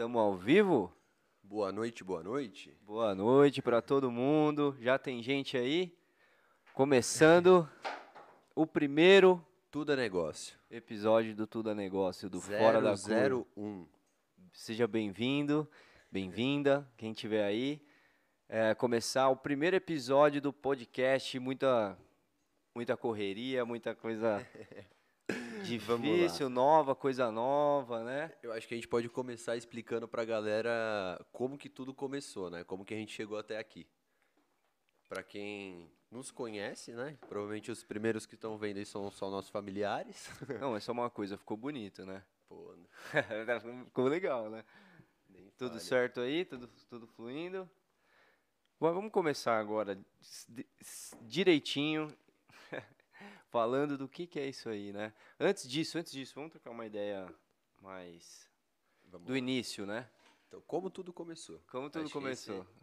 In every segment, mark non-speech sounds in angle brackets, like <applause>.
Estamos ao vivo? Boa noite, boa noite. Boa noite para todo mundo. Já tem gente aí? Começando o primeiro Tudo é negócio. episódio do Tudo é Negócio, do Fora da Curva. 001. Seja bem-vindo, bem-vinda, quem estiver aí. É, começar o primeiro episódio do podcast, muita, muita correria, muita coisa <laughs> difícil, nova, coisa nova, né? Eu acho que a gente pode começar explicando pra galera como que tudo começou, né? Como que a gente chegou até aqui. Pra quem nos conhece, né? Provavelmente os primeiros que estão vendo aí são só nossos familiares. <laughs> Não, é só uma coisa, ficou bonito, né? Pô, <laughs> ficou legal, né? nem Tudo fale. certo aí? Tudo, tudo fluindo? Bom, vamos começar agora direitinho, falando do que, que é isso aí, né? Antes disso, antes disso, vamos trocar uma ideia mais Vamos do lá. início, né? Então, como tudo começou? Como tudo Acho começou. esse-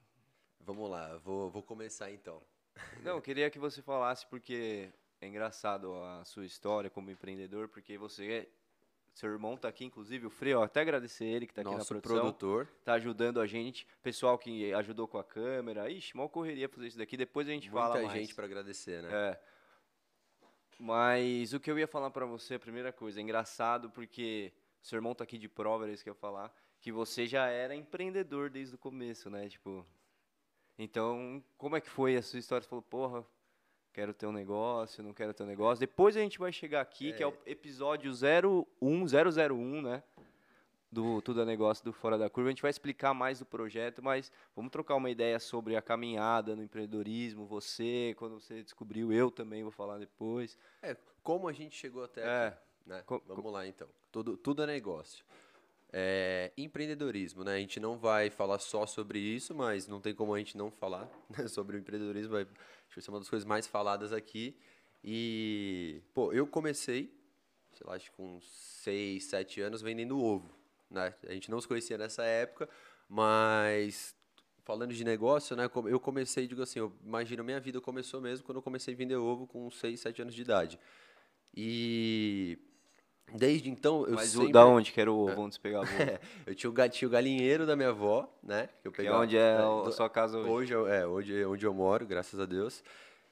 Vamos lá, vou, vou começar então. <laughs> Não, eu queria que você falasse porque é engraçado a sua história como empreendedor, porque você é, seu irmão tá aqui, inclusive o Frei, ó, até agradecer ele que tá aqui na produção. produtor. tá ajudando a gente, pessoal que ajudou com a câmera. Ixi, mal correria fazer isso daqui, depois a gente fala Muita mais. gente pra agradecer, né? É. Mas o que eu ia falar pra você, a primeira coisa, é engraçado porque seu irmão tá aqui de prova, era isso que eu ia falar, que você já era empreendedor desde o começo, né? Tipo, então, como é que foi a sua história? Você falou, porra, quero ter um negócio, não quero ter um negócio. Depois a gente vai chegar aqui, que é o episódio 01, 001, né? Do Tudo é Negócio do Fora da Curva. A gente vai explicar mais do projeto, mas vamos trocar uma ideia sobre a caminhada no empreendedorismo, você, quando você descobriu, eu também vou falar depois. É, como a gente chegou até É. aqui, né? Co- Vamos lá então. Tudo, tudo é negócio. É, empreendedorismo, né? A gente não vai falar só sobre isso, mas não tem como a gente não falar né, <laughs> sobre o empreendedorismo. Vai, acho que vai ser uma das coisas mais faladas aqui. E, pô, eu comecei, sei lá, acho que com 6, 7 anos vendendo ovo, né? A gente não se conhecia nessa época, mas falando de negócio, né? Eu comecei, digo assim, eu imagino minha vida começou mesmo quando eu comecei a vender ovo com 6, 7 anos de idade. E desde então eu mas sempre da onde que era o ovo, onde você pegava o ovo? <laughs> eu tinha o, ga- tinha o galinheiro da minha avó, né? Que eu Que é pegava, onde é né, a sua casa hoje? Hoje, eu- é, hoje, onde eu moro, graças a Deus.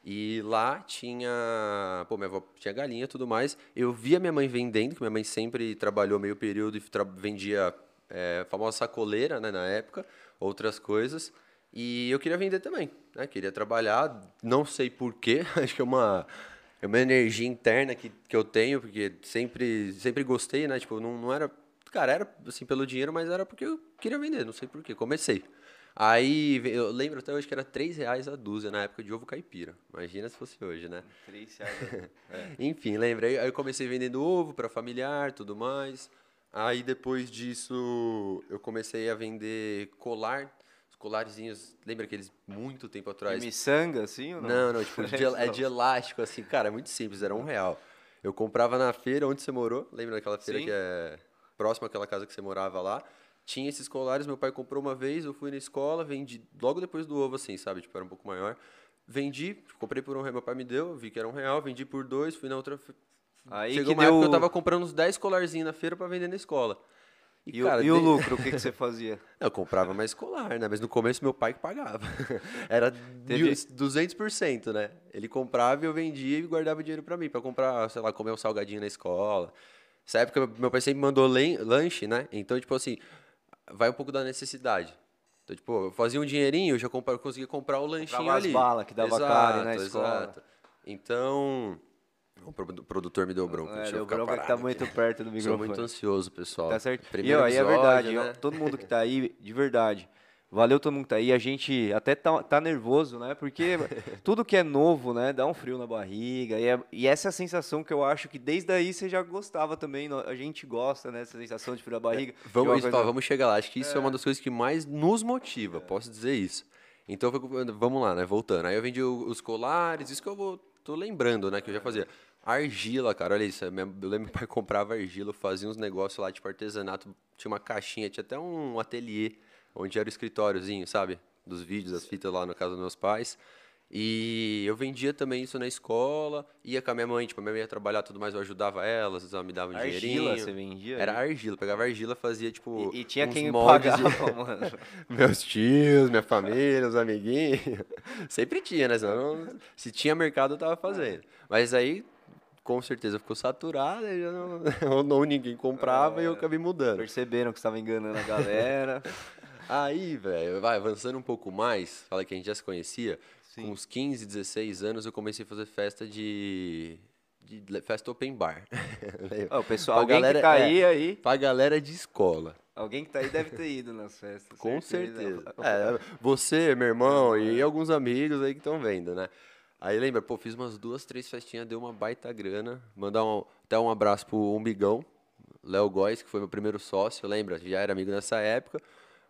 E lá tinha, pô, minha avó tinha galinha e tudo mais. Eu via minha mãe vendendo, que minha mãe sempre trabalhou meio período e vendia é, a famosa sacoleira, né, na época, outras coisas. E eu queria vender também, né? Queria trabalhar, não sei porquê, <laughs> acho que é uma, é uma energia interna que, que eu tenho, porque sempre, sempre gostei, né? Tipo, não, não era, cara, era assim pelo dinheiro, mas era porque eu queria vender, não sei porquê, comecei. Aí, eu lembro até hoje que era 3 reais a dúzia na época de ovo caipira. Imagina se fosse hoje, né? <laughs> Três reais. É. <laughs> Enfim, lembrei. Aí eu comecei vendendo ovo para familiar, tudo mais. Aí depois disso, eu comecei a vender colar, os colarzinhos, lembra aqueles muito tempo atrás? Miçanga, assim ou não? Não, não, tipo, <laughs> de, é de elástico, assim, cara, é muito simples, era um real. Eu comprava na feira onde você morou, lembra daquela feira Sim. que é próxima àquela casa que você morava lá? Tinha esses colares, meu pai comprou uma vez, eu fui na escola, vendi logo depois do ovo, assim, sabe? Tipo, era um pouco maior. Vendi, comprei por um real, meu pai me deu, vi que era um real, vendi por dois, fui na outra. Aí Chegou que uma época que deu... eu tava comprando uns 10 colarzinhos na feira pra vender na escola. E, o- cara, e o de- lucro, o que, que você fazia? <laughs> eu comprava mais colar, né? Mas no começo meu pai que pagava. <laughs> Era Teve- mil- 200%, né? Ele comprava e eu vendia e guardava o dinheiro pra mim, pra comprar, sei lá, comer um salgadinho na escola. Nessa época meu pai sempre mandou lanche, né? Então, tipo assim, vai um pouco da necessidade. Então, tipo, eu fazia um dinheirinho, eu já compra- eu conseguia comprar o lanchinho Comprava as ali. balas que dava carne na escola. Então, o produ- produtor me deu bronca. É, deu bronca que tá parado muito perto do <laughs> Sou microfone. muito ansioso, pessoal. Tá certo. Primeiro e, ó, é episódio, verdade, né? todo mundo que tá aí, de verdade. Valeu todo mundo que tá aí. A gente até tá, tá nervoso, né? Porque <laughs> tudo que é novo, né? Dá um frio na barriga. E, é- e essa é a sensação que eu acho que desde aí você já gostava também. A gente gosta, né? Essa sensação de frio na barriga. de uma Vamos, coisa- Fá, vamos chegar lá. Acho que isso é. uma das coisas que mais nos motiva, posso dizer isso. Então, vamos lá, né? Voltando. Aí eu vendi os colares, isso que eu vou, tô lembrando, né? Que eu já fazia. Argila, cara, olha isso. Eu lembro que meu pai <laughs> comprava argila, fazia uns negócios lá, tipo artesanato. Tinha uma caixinha, tinha até um ateliê, onde era o escritóriozinho, sabe? Dos vídeos, das fitas lá no caso dos meus pais. E eu vendia também isso na escola, ia com a minha mãe, tipo, a minha mãe ia trabalhar tudo mais, eu ajudava ela, às vezes ela me dava um Argila dinheirinho. você vendia? Era argila, pegava argila, fazia tipo. E, e tinha uns quem pagava, de- <laughs> mano. <laughs> Meus tios, minha família, os amiguinhos. <laughs> Sempre tinha, né? Senão não- se tinha mercado, eu tava fazendo. Mas aí, com certeza, ficou saturado, já não, ou não ninguém comprava e eu É. acabei mudando. Perceberam que estava enganando a galera. Aí, velho, vai avançando um pouco mais, fala que a gente já se conhecia. Sim. Com uns 15, 16 anos, eu comecei a fazer festa de. de festa open bar. <laughs> O pessoal, Pra alguém galera- que tá é. aí, aí, pra galera de escola. alguém que tá aí deve ter ido nas festas. Com certeza. É, você, meu irmão e alguns amigos aí que estão vendo, né? Aí lembra, pô, fiz umas duas, três festinhas, deu uma baita grana. Mandar um, até um abraço pro Umbigão, Léo Góes, que foi meu primeiro sócio, lembra? Já era amigo nessa época,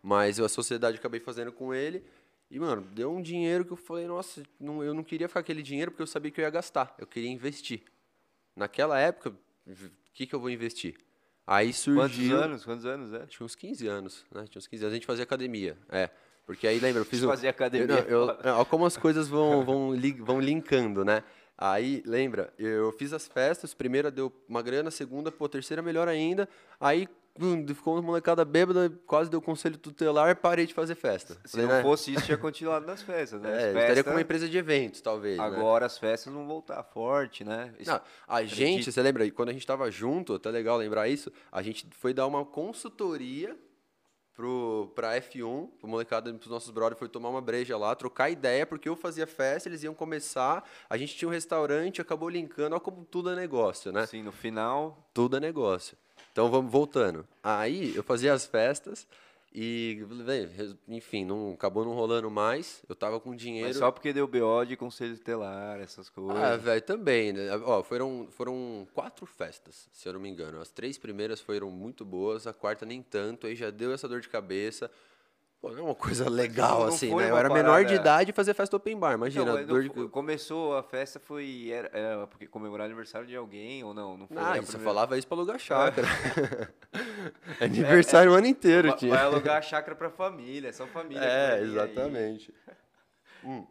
mas eu, a sociedade acabei fazendo com ele. E, mano, deu um dinheiro que eu falei, nossa, não, eu não queria ficar aquele dinheiro porque eu sabia que eu ia gastar. Eu queria investir. Naquela época, o que, que eu vou investir? Aí surgiu. Quantos anos? Quantos anos, é? Tinha uns 15 anos, né? Tinha uns 15 anos. A gente fazia academia. É. Porque aí, lembra, eu fiz um... fazia academia, Eu, não, eu, como as coisas vão, <laughs> vão, li- vão linkando, né? Aí, lembra, eu fiz as festas, primeira deu uma grana, segunda, pô, terceira melhor ainda. Aí, ficou uma molecada bêbada, quase deu conselho tutelar, parei de fazer festa. Se Falei, não né? fosse isso, tinha continuado nas festas, né? É, eu estaria com uma empresa de eventos, talvez. né? Agora as festas vão voltar forte, né? Isso- Não, a gente, você lembra, quando a gente tava junto, até legal lembrar isso, a gente foi dar uma consultoria pro, pra F1, pro molecada, pros nossos brothers, foi tomar uma breja lá, trocar ideia, porque eu fazia festa, eles iam começar, a gente tinha um restaurante, acabou linkando, olha como tudo é negócio, né? Assim, no final, Tudo é negócio. Então vamos voltando. Aí eu fazia as festas e, enfim, não, acabou não rolando mais, eu tava com dinheiro... mas só porque deu BO de conselho tutelar, essas Ah, coisas. velho, também, né? Ó, foram, foram quatro festas, se eu não me engano. As três primeiras foram muito boas, a quarta nem tanto, aí já deu essa dor de cabeça. Pô, não é uma coisa <laughs> legal, não assim, né? Eu era menor de parada- idade e fazia festa open bar, imagina. não dor de... começou a festa foi era, era porque comemorar aniversário de alguém ou não? Não foi Ah, você primeira- falava isso pra alugar chácara. <laughs> <laughs> Aniversário o ano inteiro, Vai, tinha. vai alugar a chácara pra família, só família. É, ir aí. exatamente. Hum.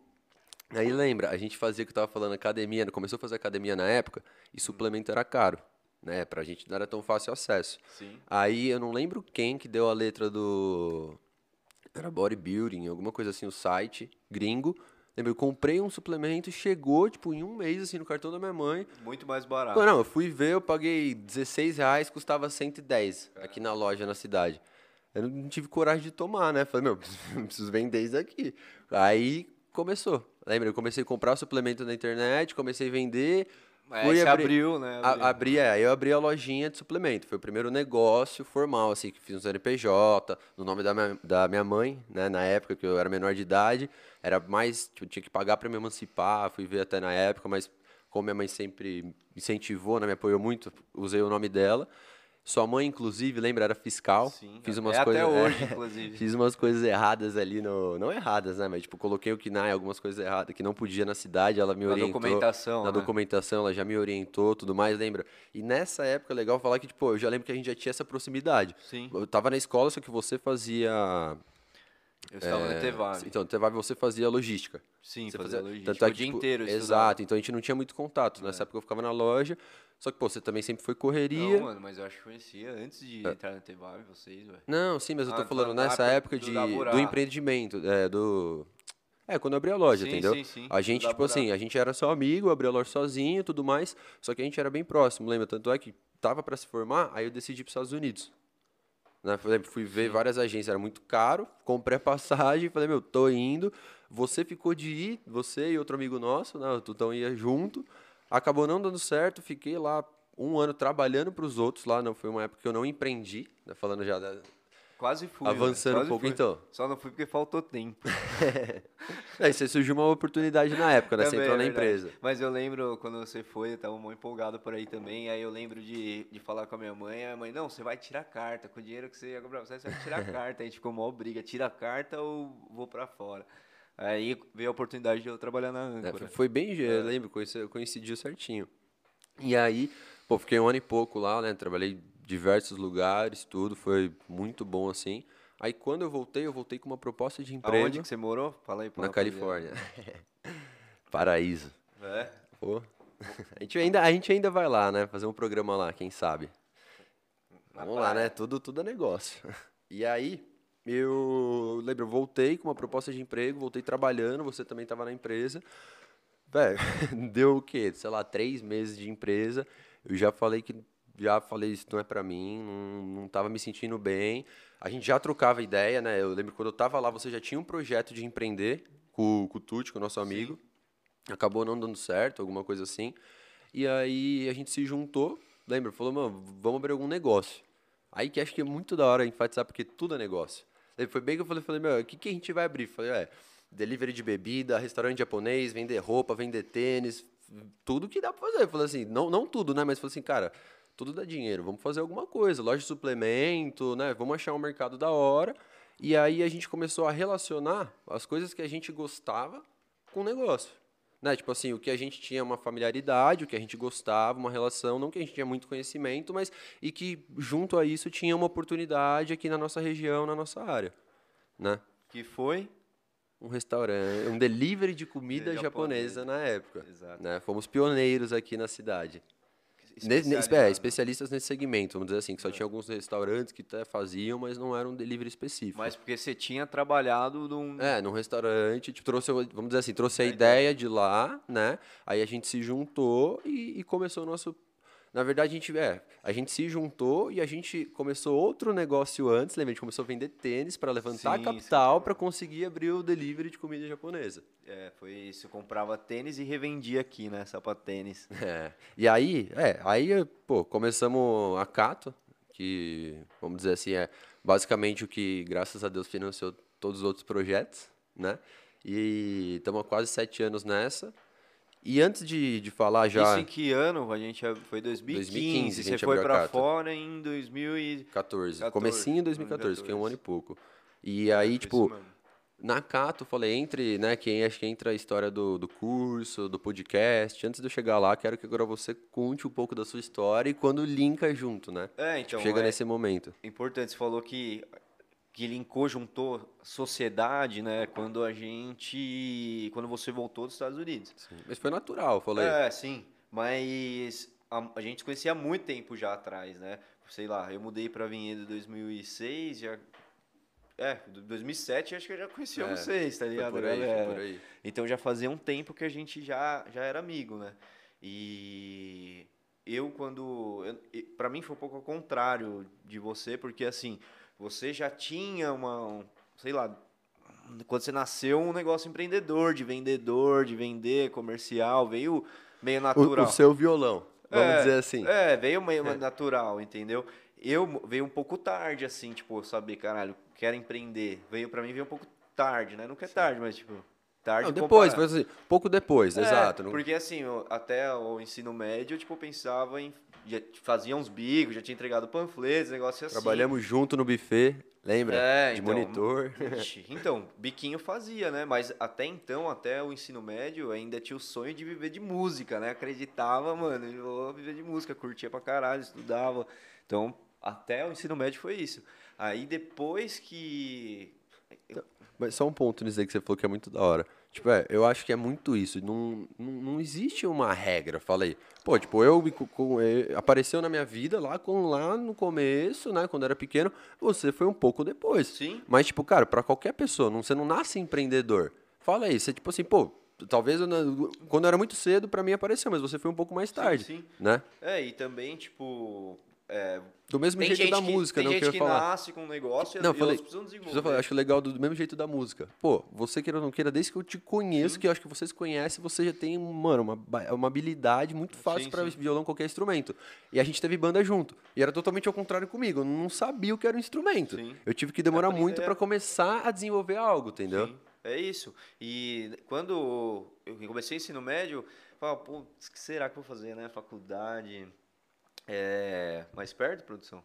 Aí lembra, a gente fazia o que eu tava falando, academia, né? começou a fazer academia na época e suplemento era caro, né? Pra gente não era tão fácil acesso. Sim. Aí eu não lembro quem que deu a letra do. Era bodybuilding, alguma coisa assim, o site, gringo. Lembra, eu comprei um suplemento, chegou, tipo, em um mês, assim, no cartão da minha mãe. Muito mais barato. Não, não, eu fui ver, eu paguei 16 reais, custava 110 aqui na loja, na cidade. Eu não tive coragem de tomar, né? Falei, meu, <laughs> preciso vender isso aqui. Aí começou. Lembra, eu comecei a comprar suplemento na internet, comecei a vender. Mas fui abrir- abriu, né? a- Abriu. abri, é, aí eu abri a lojinha de suplemento. Foi o primeiro negócio formal, assim, que fiz um CNPJ, no nome da minha, da minha mãe, né? Na época que eu era menor de idade. Era mais, tipo, tinha que pagar para me emancipar, fui ver até na época, mas como minha mãe sempre incentivou, né? Me apoiou muito, usei o nome dela. Sua mãe, inclusive, lembra, era fiscal. Sim, fiz é umas até coisas. hoje, inclusive. <laughs> Fiz umas coisas erradas ali no. Não erradas, né? Mas, tipo, coloquei o KNAI, algumas coisas erradas que não podia na cidade, ela me Na orientou. documentação, Na né? documentação, ela já me orientou, tudo mais, lembra? E nessa época, é legal falar que, tipo, eu já lembro que a gente já tinha essa proximidade. Sim. Eu tava na escola, só que você fazia. Eu estava no é, ETVAB. Então, no TEVAB você fazia logística. Sim, Você fazia fazia- logística. tanto é o que, dia tipo, inteiro eu estudava. Exato, então a gente não tinha muito contato. Nessa época eu ficava na loja, só que, pô, você também sempre foi correria. Não, mano, mas eu acho que conhecia antes de entrar no ETVAB, vocês, velho. Não, sim, mas eu tô Ah, falando nessa época época do de, Laborar. do empreendimento, é, do... <tsk> É, quando eu abri a loja, Sim, entendeu? sim, sim, A do gente, tipo assim, a gente era só amigo, abriu a loja sozinho e tudo mais, só que a gente era bem próximo, lembra? Tanto é que tava pra se formar, aí eu decidi ir pros Estados Unidos. Né? Fui ver várias agências, era muito caro, comprei a <laughs> passagem, falei, meu, tô indo. Você ficou de ir, você e outro amigo nosso, né? O Tutão ia junto. Acabou não dando certo, fiquei lá um ano trabalhando pros outros lá, não foi uma época que eu não empreendi, né? falando já da, Quase fui. Avançando velho, um quase pouco, fui. então. Só não fui porque faltou tempo. <laughs> Aí você surgiu uma oportunidade na época, né? Você Também, entrou é na empresa. Mas eu lembro quando você foi, eu tava muito empolgado por aí também. Aí eu lembro de, de falar com a minha mãe. A minha mãe, não, você vai tirar carta. Com o dinheiro que você ia comprar, você vai tirar <laughs> carta. Aí a gente ficou mó briga: tira a carta ou vou pra fora. Aí veio a oportunidade de eu trabalhar na É, âncora. foi- foi bem, eu lembro, coinci- coincidiu certinho. E aí, pô, fiquei um ano e pouco lá, né? Trabalhei diversos lugares, tudo, foi muito bom assim. Aí quando eu voltei, eu voltei com uma proposta de emprego Aonde que você morou? Fala aí. pra na. Califórnia. <laughs> Paraíso. É. Pô. <laughs> A gente, ainda, a gente ainda vai lá, né? Fazer um programa lá, quem sabe. Vamos lá, né? Tudo, tudo é negócio. <laughs> E aí, eu lembro, eu voltei com uma proposta de emprego, voltei trabalhando, você também estava na empresa. Velho, deu o quê? Sei lá, três meses de empresa. Eu já falei que já falei isso não é para mim, não, não tava me sentindo bem. A gente já trocava ideia, né? Eu lembro quando eu tava lá, você já tinha um projeto de empreender com, com o Tuti, com o nosso amigo. Sim. Acabou não dando certo, alguma coisa assim. E aí a gente se juntou, lembra? Falou, mano, vamos abrir algum negócio. Aí que acho que é muito da hora enfatizar, porque tudo é negócio. Foi bem que eu falei, falei meu, o que, que a gente vai abrir? Falei, é, delivery de bebida, restaurante japonês, vender roupa, vender tênis, tudo que dá pra fazer. Eu falei assim, não, não tudo, né? Mas falei assim, cara, tudo dá dinheiro, vamos fazer alguma coisa, loja de suplemento, né? Vamos achar um mercado da hora. E aí a gente começou a relacionar as coisas que a gente gostava com o negócio. Né? Tipo assim, o que a gente tinha uma familiaridade, o que a gente gostava, uma relação, não que a gente tinha muito conhecimento, mas e que junto a isso tinha uma oportunidade aqui na nossa região, na nossa área, né? Que foi um restaurante, um delivery de comida japonesa, japonesa na época. Exato. Né? Fomos pioneiros aqui na cidade. É, especialistas nesse segmento, vamos dizer assim, que só é. tinha alguns restaurantes que até faziam, mas não era um delivery específico. Mas porque você tinha trabalhado num... É, num restaurante, tipo, trouxe, vamos dizer assim, trouxe a, ideia de lá, né? Aí a gente se juntou e, e começou o nosso na verdade, a gente, é, a gente se juntou e a gente começou outro negócio antes, lembra? A gente começou a vender tênis para levantar sim, capital para conseguir abrir o delivery de comida japonesa. É, foi isso. Eu comprava tênis e revendia aqui, né? Sapatênis. <laughs> É. E aí, é, aí, pô, começamos a Cato, que, vamos dizer assim, é basicamente o que, graças a Deus, financiou todos os outros projetos, né? E estamos há quase sete anos nessa. E antes de, de falar já. Isso em que ano? A gente foi 2015. 2015 você foi para fora em 2014. 14. Comecinho em 2014, 2014. que é um ano e pouco. E aí, tipo, na Cato, falei, entre, né, quem acho que entra a história do, do curso, do podcast. Antes de eu chegar lá, quero que agora você conte um pouco da sua história e quando linka junto, né? É, então. Chega é nesse momento. Importante, você falou que que linkou, juntou sociedade, né? Quando a gente, quando você voltou dos Estados Unidos. Sim, mas foi natural, falei. É, sim. Mas a, a gente conhecia há muito tempo já atrás, né? Sei lá, eu mudei para Vinhedo em 2006, já é, 2007 acho que eu já conhecia é, vocês, tá ligado? Por aí, é, por aí. Então já fazia um tempo que a gente já, já era amigo, né? E eu quando para mim foi um pouco ao contrário de você, porque assim, você já tinha uma, um, sei lá, quando você nasceu, um negócio empreendedor, de vendedor, de vender, comercial, veio meio natural. O, o seu violão, vamos é, dizer assim. É, veio meio é. natural, entendeu? Eu veio um pouco tarde, assim, tipo, saber, caralho, quero empreender. Veio para mim, veio um pouco tarde, né? Nunca é tarde, mas, tipo, tarde. Não, depois, foi assim, pouco depois, é, exato. Porque, assim, até o ensino médio, tipo, eu pensava em já fazia uns bicos, já tinha entregado panfletos, negócio assim. Trabalhamos junto no buffet, lembra? É, de então, monitor. Ixi, então, biquinho fazia, né? Mas até então, até o ensino médio, ainda tinha o sonho de viver de música, né? Acreditava, mano, eu vou viver de música, curtia pra caralho, estudava. Então, até o ensino médio foi isso. Aí depois que. Mas só um ponto nisso aí que você falou que é muito da hora. Tipo, é, eu acho que é muito isso. Não, não, não existe uma regra. Falei, pô, tipo, eu, com, apareceu na minha vida lá, com, lá no começo, né, quando era pequeno, você foi um pouco depois. Sim. Mas, tipo, cara, para qualquer pessoa, não, você não nasce empreendedor. Fala aí, você, tipo assim, pô, talvez eu, quando eu era muito cedo, para mim apareceu, mas você foi um pouco mais tarde. Sim, sim. Né? É, e também, tipo, é, do mesmo jeito da que, música, tem não gente que falar. nasce com um negócio não, e falei, precisam desenvolver. Falar, acho legal do, do, mesmo jeito da música. Pô, você queira ou não queira, desde que eu te conheço, sim. que eu acho que vocês conhecem, você já tem, mano, uma, uma habilidade muito fácil para violão, qualquer instrumento. E a gente teve banda junto. E era totalmente ao contrário comigo. Eu não sabia o que era um instrumento. Sim. Eu tive que demorar muito para começar a desenvolver algo, entendeu? Sim. É isso. E quando eu comecei ensino médio, eu falava, pô, o que será que eu vou fazer, né? Faculdade é, mais perto, produção?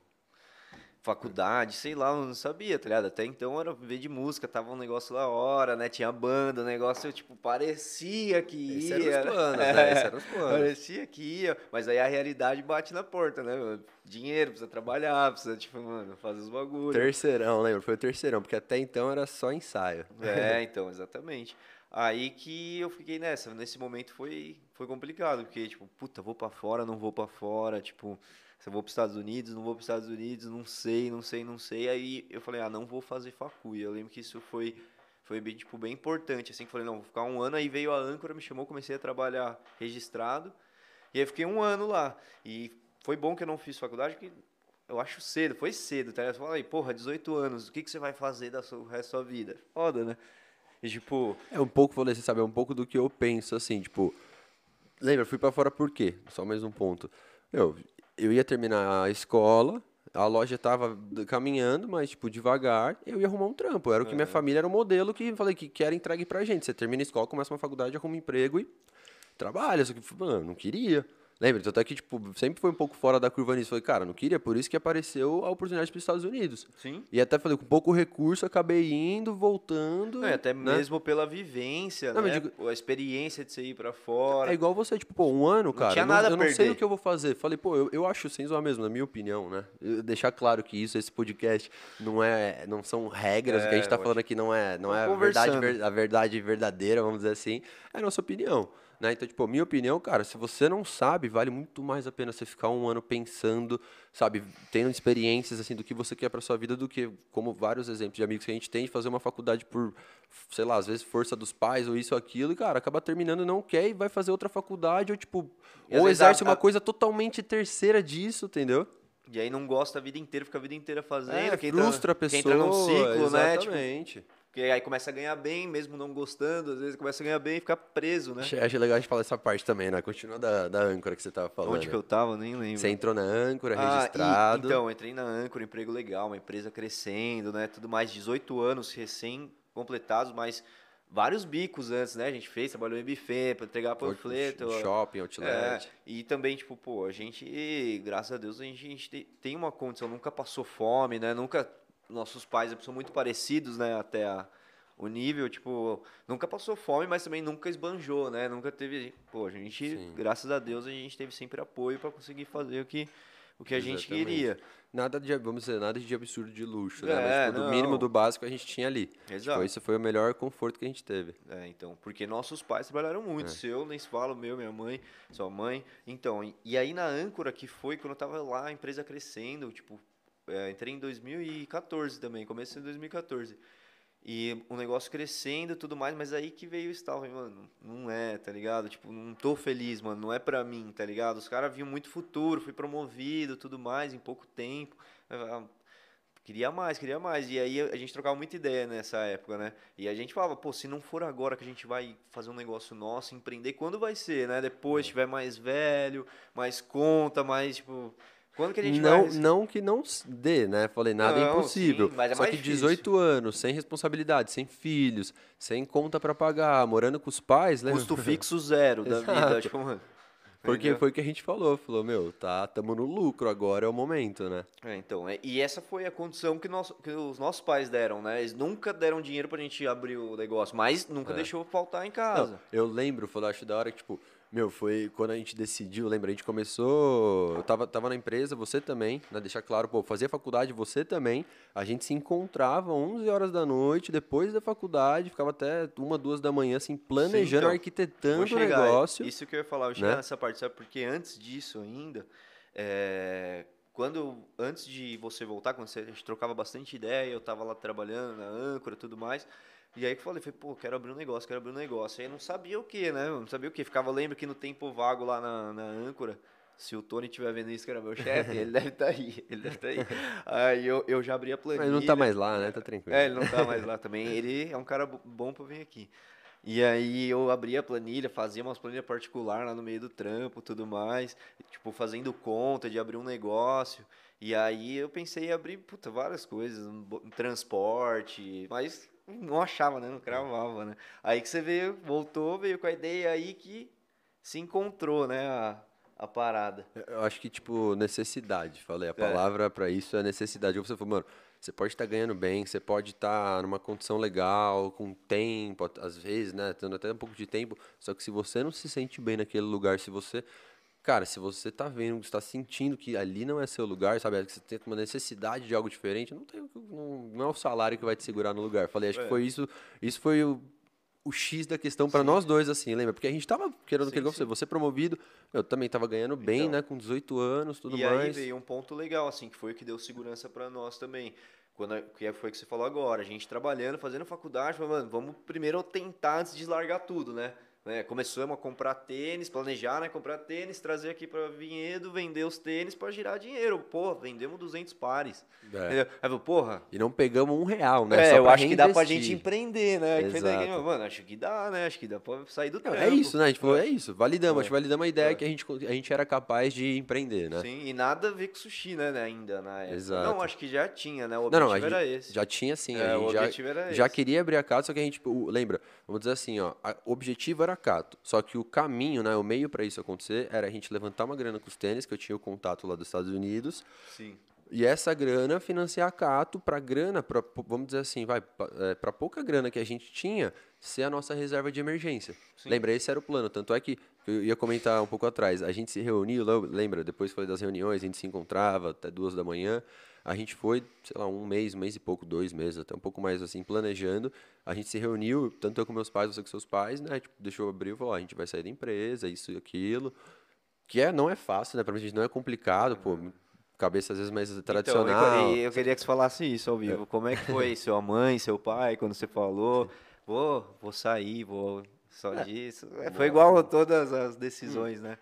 Faculdade, sei lá, eu não sabia, tá ligado? Até então era ver de música, tava um negócio da hora, né? Tinha banda, o negócio, tipo, parecia que ia. Esse eram os planos, né? né? <laughs> Esse eram os planos. Parecia que ia, mas aí a realidade bate na porta, né? Dinheiro, precisa trabalhar, precisa, tipo, mano, fazer os bagulhos. Terceirão, lembra? Foi o terceirão, porque até então era só ensaio. É, <laughs> então, exatamente. Aí que eu fiquei nessa. Nesse momento foi, foi complicado, porque, tipo, puta, vou para fora, não vou para fora, tipo, se eu vou para os Estados Unidos, não vou para os Estados Unidos, não sei, não sei, não sei. Aí eu falei, ah, não vou fazer facu. E eu lembro que isso foi foi bem, tipo, bem importante, assim, que falei, não, vou ficar um ano, aí veio a âncora, me chamou, comecei a trabalhar registrado, e aí fiquei um ano lá, e foi bom que eu não fiz faculdade, porque eu acho cedo, foi cedo, tá? Eu falei, porra, 18 anos, o que, que você vai fazer da sua, resto da sua vida? Foda, né? E, tipo... É um pouco, falei, você sabe, é um pouco do que eu penso, assim, tipo... Lembra, fui para fora por quê? Só mais um ponto. Eu, eu ia terminar a escola, a loja estava caminhando, mas, tipo, devagar, eu ia arrumar um trampo. Era o que minha família era o modelo que falei que quer entregue pra gente. Você termina a escola, começa uma faculdade, arruma um emprego e trabalha. Só que, mano, não queria. Lembra? Então, até que, tipo, sempre foi um pouco fora da curva nisso. Falei, cara, não queria, por isso que apareceu a oportunidade para os Estados Unidos. Sim. E até falei, com pouco recurso, acabei indo, voltando. É, até né? mesmo pela vivência, Não, né? digo- A experiência de você ir pra fora. É igual você, tipo, pô, um ano, cara. tinha eu não, nada a eu não sei perder. o que eu vou fazer. Falei, pô, eu, eu acho sem zoar mesmo, na minha opinião, né? Eu- deixar claro que isso, esse podcast, não é, não são regras, o que a gente tá É, falando aqui não é, não é a verdade, a verdade verdadeira, vamos dizer assim, é a nossa opinião. Né? Então, tipo, minha opinião, cara, se você não sabe, vale muito mais a pena você ficar um ano pensando, sabe, tendo experiências assim do que você quer para sua vida do que, como vários exemplos de amigos que a gente tem, de fazer uma faculdade por, sei lá, às vezes força dos pais ou isso ou aquilo, e, cara, acaba terminando não quer e vai fazer outra faculdade ou, tipo, E ou exerce a- uma a- coisa totalmente terceira disso, entendeu? E aí não gosta a vida inteira, fica a vida inteira fazendo. É, frustra a entra, pessoa. Que entra num ciclo, né? Tipo, Exatamente. Porque aí começa a ganhar bem, mesmo não gostando, às vezes começa a ganhar bem e fica preso, né? Achei, legal a gente falar essa parte também, né? Continua da, da âncora que você tava falando. Onde que eu tava, nem lembro. Você entrou na âncora, Ah, e- registrado. então, entrei na Âncora, emprego legal, uma empresa crescendo, né? Tudo mais, 18 anos recém-completados, mas vários bicos antes, né? A gente fez, trabalhou em buffet, para entregar panfleto. Shopping, É, outlet. e também, tipo, pô, a gente, graças a Deus, a gente, a gente te- tem uma condição, nunca passou fome, né? Nunca, nossos pais são muito parecidos, né? Até a- o nível, tipo, nunca passou fome, mas também nunca esbanjou, né? Nunca teve, pô, a gente, Sim. graças a Deus, a gente teve sempre apoio para conseguir fazer o que, o que a gente queria. Nada de, vamos dizer, nada de absurdo de luxo, né? É, Mas tipo, do mínimo do básico a gente tinha ali. Tipo, Exato. esse foi o melhor conforto que a gente teve. É, então, porque nossos pais trabalharam muito, É. seu, nem se fala, meu, minha mãe, sua mãe. Então, e, e aí na âncora que foi quando eu tava lá, a empresa crescendo, tipo, é, entrei em 2014 também, começo de 2014. E o negócio crescendo e tudo mais, mas aí que veio o estalo, mano, não é, tá ligado? Tipo, não tô feliz, mano, não é pra mim, tá ligado? Os caras viam muito futuro, fui promovido, tudo mais, em pouco tempo. Ah, Queria mais, queria mais. E aí a gente trocava muita ideia nessa época, né? E a gente falava, pô, se não for agora que a gente vai fazer um negócio nosso, empreender, quando vai ser, né? Depois, tiver mais velho, mais conta, mais, tipo... Quando que a gente Não, vai... não que não dê, né? Falei, nada é Não, impossível. sim, mas é Só mais que difícil. 18 anos, sem responsabilidade, sem filhos, sem conta pra pagar, morando com os pais, né? Custo <laughs> fixo zero da vida, tipo, mano... Porque entendeu? foi o que a gente falou. Falou, meu, tá, tamo no lucro, agora é o momento, né? É, então, é- e essa foi a condição que, nós, que os nossos pais deram, né? Eles nunca deram dinheiro pra gente abrir o negócio, mas nunca É. deixou faltar em Não, casa. eu lembro, foi, acho da hora que, tipo, meu, foi quando a gente decidiu, lembra, a gente começou, eu tava, tava na empresa, você também, né, deixar claro, pô, fazia faculdade, você também, a gente se encontrava 11 horas da noite, depois da faculdade, ficava até uma, duas da manhã, assim, planejando, então, arquitetando Vou o chegar, negócio. Isso que eu ia falar, eu ia chegar né? nessa parte, sabe? Porque antes disso ainda, é, quando antes de você voltar, quando você, a gente trocava bastante ideia, eu tava lá trabalhando na âncora e tudo mais. E aí que eu falei, falei, pô, quero abrir um negócio, quero abrir um negócio. Aí eu não sabia o que, né? Não sabia o que. Ficava, lembro que no tempo vago lá na, na âncora, se o Tony estiver vendo isso, que era meu chefe, ele deve estar aí. <laughs> Ele deve estar aí. Aí eu, eu já abri a planilha. Mas não tá mais lá, né? Tá tranquilo. É, ele não tá mais lá também. Ele é um cara bo- bom pra vir aqui. E aí eu abria a planilha, fazia umas planilhas particular lá no meio do trampo, tudo mais, tipo fazendo conta de abrir um negócio. E aí eu pensei em abrir, puta, várias coisas, um transporte, mas não achava, né? Não cravava, né? Aí que você veio, voltou, veio com a ideia aí que se encontrou, né, a, a parada. Eu acho que, tipo, necessidade, falei. A É. palavra pra isso é necessidade. Você falou, mano, você pode estar ganhando bem, você pode estar numa condição legal, com tempo, às vezes, né? Tendo até um pouco de tempo. Só que se você não se sente bem naquele lugar, se você. Cara, se você tá vendo, está sentindo que ali não é seu lugar, sabe? Que você tem uma necessidade de algo diferente, não, tem, não, não é o salário que vai te segurar no lugar. Falei, acho É. que foi isso. Isso foi o o X da questão para nós dois, assim, lembra? Porque a gente tava querendo Sim, que você, você promovido, eu também tava ganhando bem, Então. né? Com 18 anos, tudo e aí mais. veio um ponto legal, assim, que foi o que deu segurança pra nós também. Quando a- que foi o que você falou agora, a gente trabalhando, fazendo faculdade, falou, mano, vamos primeiro tentar antes de largar tudo, né? Né, Começamos a comprar tênis, planejar, né? Comprar tênis, trazer aqui pra Vinhedo, vender os tênis pra girar dinheiro. Pô, vendemos 200 pares. É. Aí, porra, E não pegamos um real, né? é, Só eu acho que dá pra reinvestir. gente empreender, né? Exato. Mano, acho que dá, né? Acho que dá pra sair do Não, trampo. é isso, né? A gente falou, é isso, validamos, É. acho que validamos a ideia É. que a gente, a gente era capaz de empreender, né? Sim, e nada a ver com sushi, né, né, ainda na época. Exato. Não, acho que já tinha, né? O Não, objetivo não, a era esse. já tinha sim, É, o gente já, objetivo era já esse. queria abrir a Cato, só que a gente, tipo, lembra, vamos dizer assim, ó, o objetivo era a Cato, só que o caminho, né, o meio para isso acontecer era a gente levantar uma grana com os tênis, que eu tinha o contato lá dos Estados Unidos, Sim. e essa grana financiar a Cato para grana, pra, vamos dizer assim, vai, para pouca grana que a gente tinha, ser a nossa reserva de emergência. Sim. Lembra, esse era o plano, tanto é que eu ia comentar um pouco atrás, a gente se reuniu, lembra, depois foi das reuniões, a gente se encontrava até duas da manhã, a gente foi, sei lá, um mês, um mês e pouco, dois meses, até um pouco mais assim, planejando. A gente se reuniu, tanto eu com meus pais, você com seus pais, né? Tipo, deixou eu abrir e falou, a gente vai sair da empresa, isso e aquilo. Que é, não é fácil, né? Pra gente não é complicado, pô. Cabeça às vezes mais tradicional. Então, eu, eu queria que você falasse isso ao vivo. Como é que foi sua mãe, seu pai, quando você falou, vou, vou sair, vou só disso. É, foi igual a todas as decisões, né?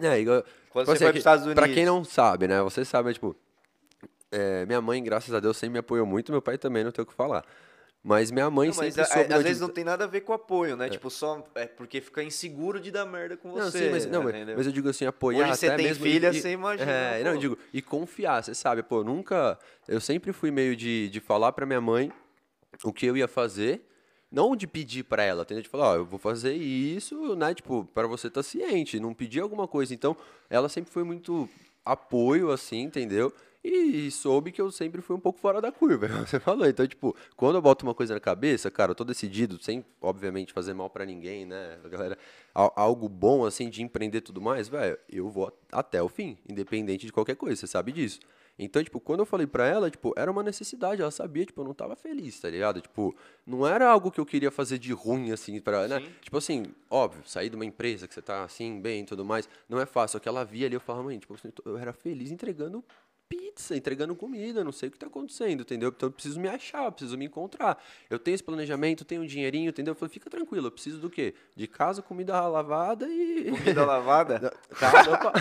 É, igual, Quando tipo você assim, foi é pros que, Estados Unidos. Pra quem não sabe, né? Você sabe, é, tipo, é, minha mãe, graças a Deus, sempre me apoiou muito, meu pai também, não tem o que falar. Mas minha mãe Não, mas sempre a- soube... às vezes não tem nada a ver com apoio, né? Tipo, só é porque fica inseguro de dar merda com Não, você. sim, mas, não, mas- entendeu? mas eu digo assim, apoiar Hoje você até tem mesmo... filha, e, você imagina, É, não, eu digo, e confiar, você sabe, pô, nunca... Eu sempre fui meio de, de falar pra minha mãe o que eu ia fazer, não de pedir pra ela, entendeu? De falar, ó, eu vou fazer isso, né, tipo, pra você estar ciente, não pedir alguma coisa. Então, ela sempre foi muito apoio, assim, entendeu? E soube que eu sempre fui um pouco fora da curva, <laughs> você falou. Então, tipo, quando eu boto uma coisa na cabeça, cara, eu tô decidido, sem, obviamente, fazer mal pra ninguém, né, galera, al- algo bom, assim, de empreender tudo mais, velho, eu vou até o fim, independente de qualquer coisa, você sabe disso. Então, tipo, quando eu falei pra ela, tipo, era uma necessidade, ela sabia, tipo, eu não tava feliz, tá ligado? Tipo, não era algo que eu queria fazer de ruim, assim, pra, né? Tipo assim, óbvio, sair de uma empresa que você tá assim, bem e tudo mais, não é fácil. Só que ela via ali, eu falava, mãe, tipo, eu era feliz entregando pizza, entregando comida, não sei o que tá acontecendo, entendeu? Então eu preciso me achar, eu preciso me encontrar. Eu tenho esse planejamento, tenho um dinheirinho, entendeu? Eu falei, fica tranquilo, eu preciso do quê? De casa, comida lavada e... <laughs> Comida lavada? Calma, opa.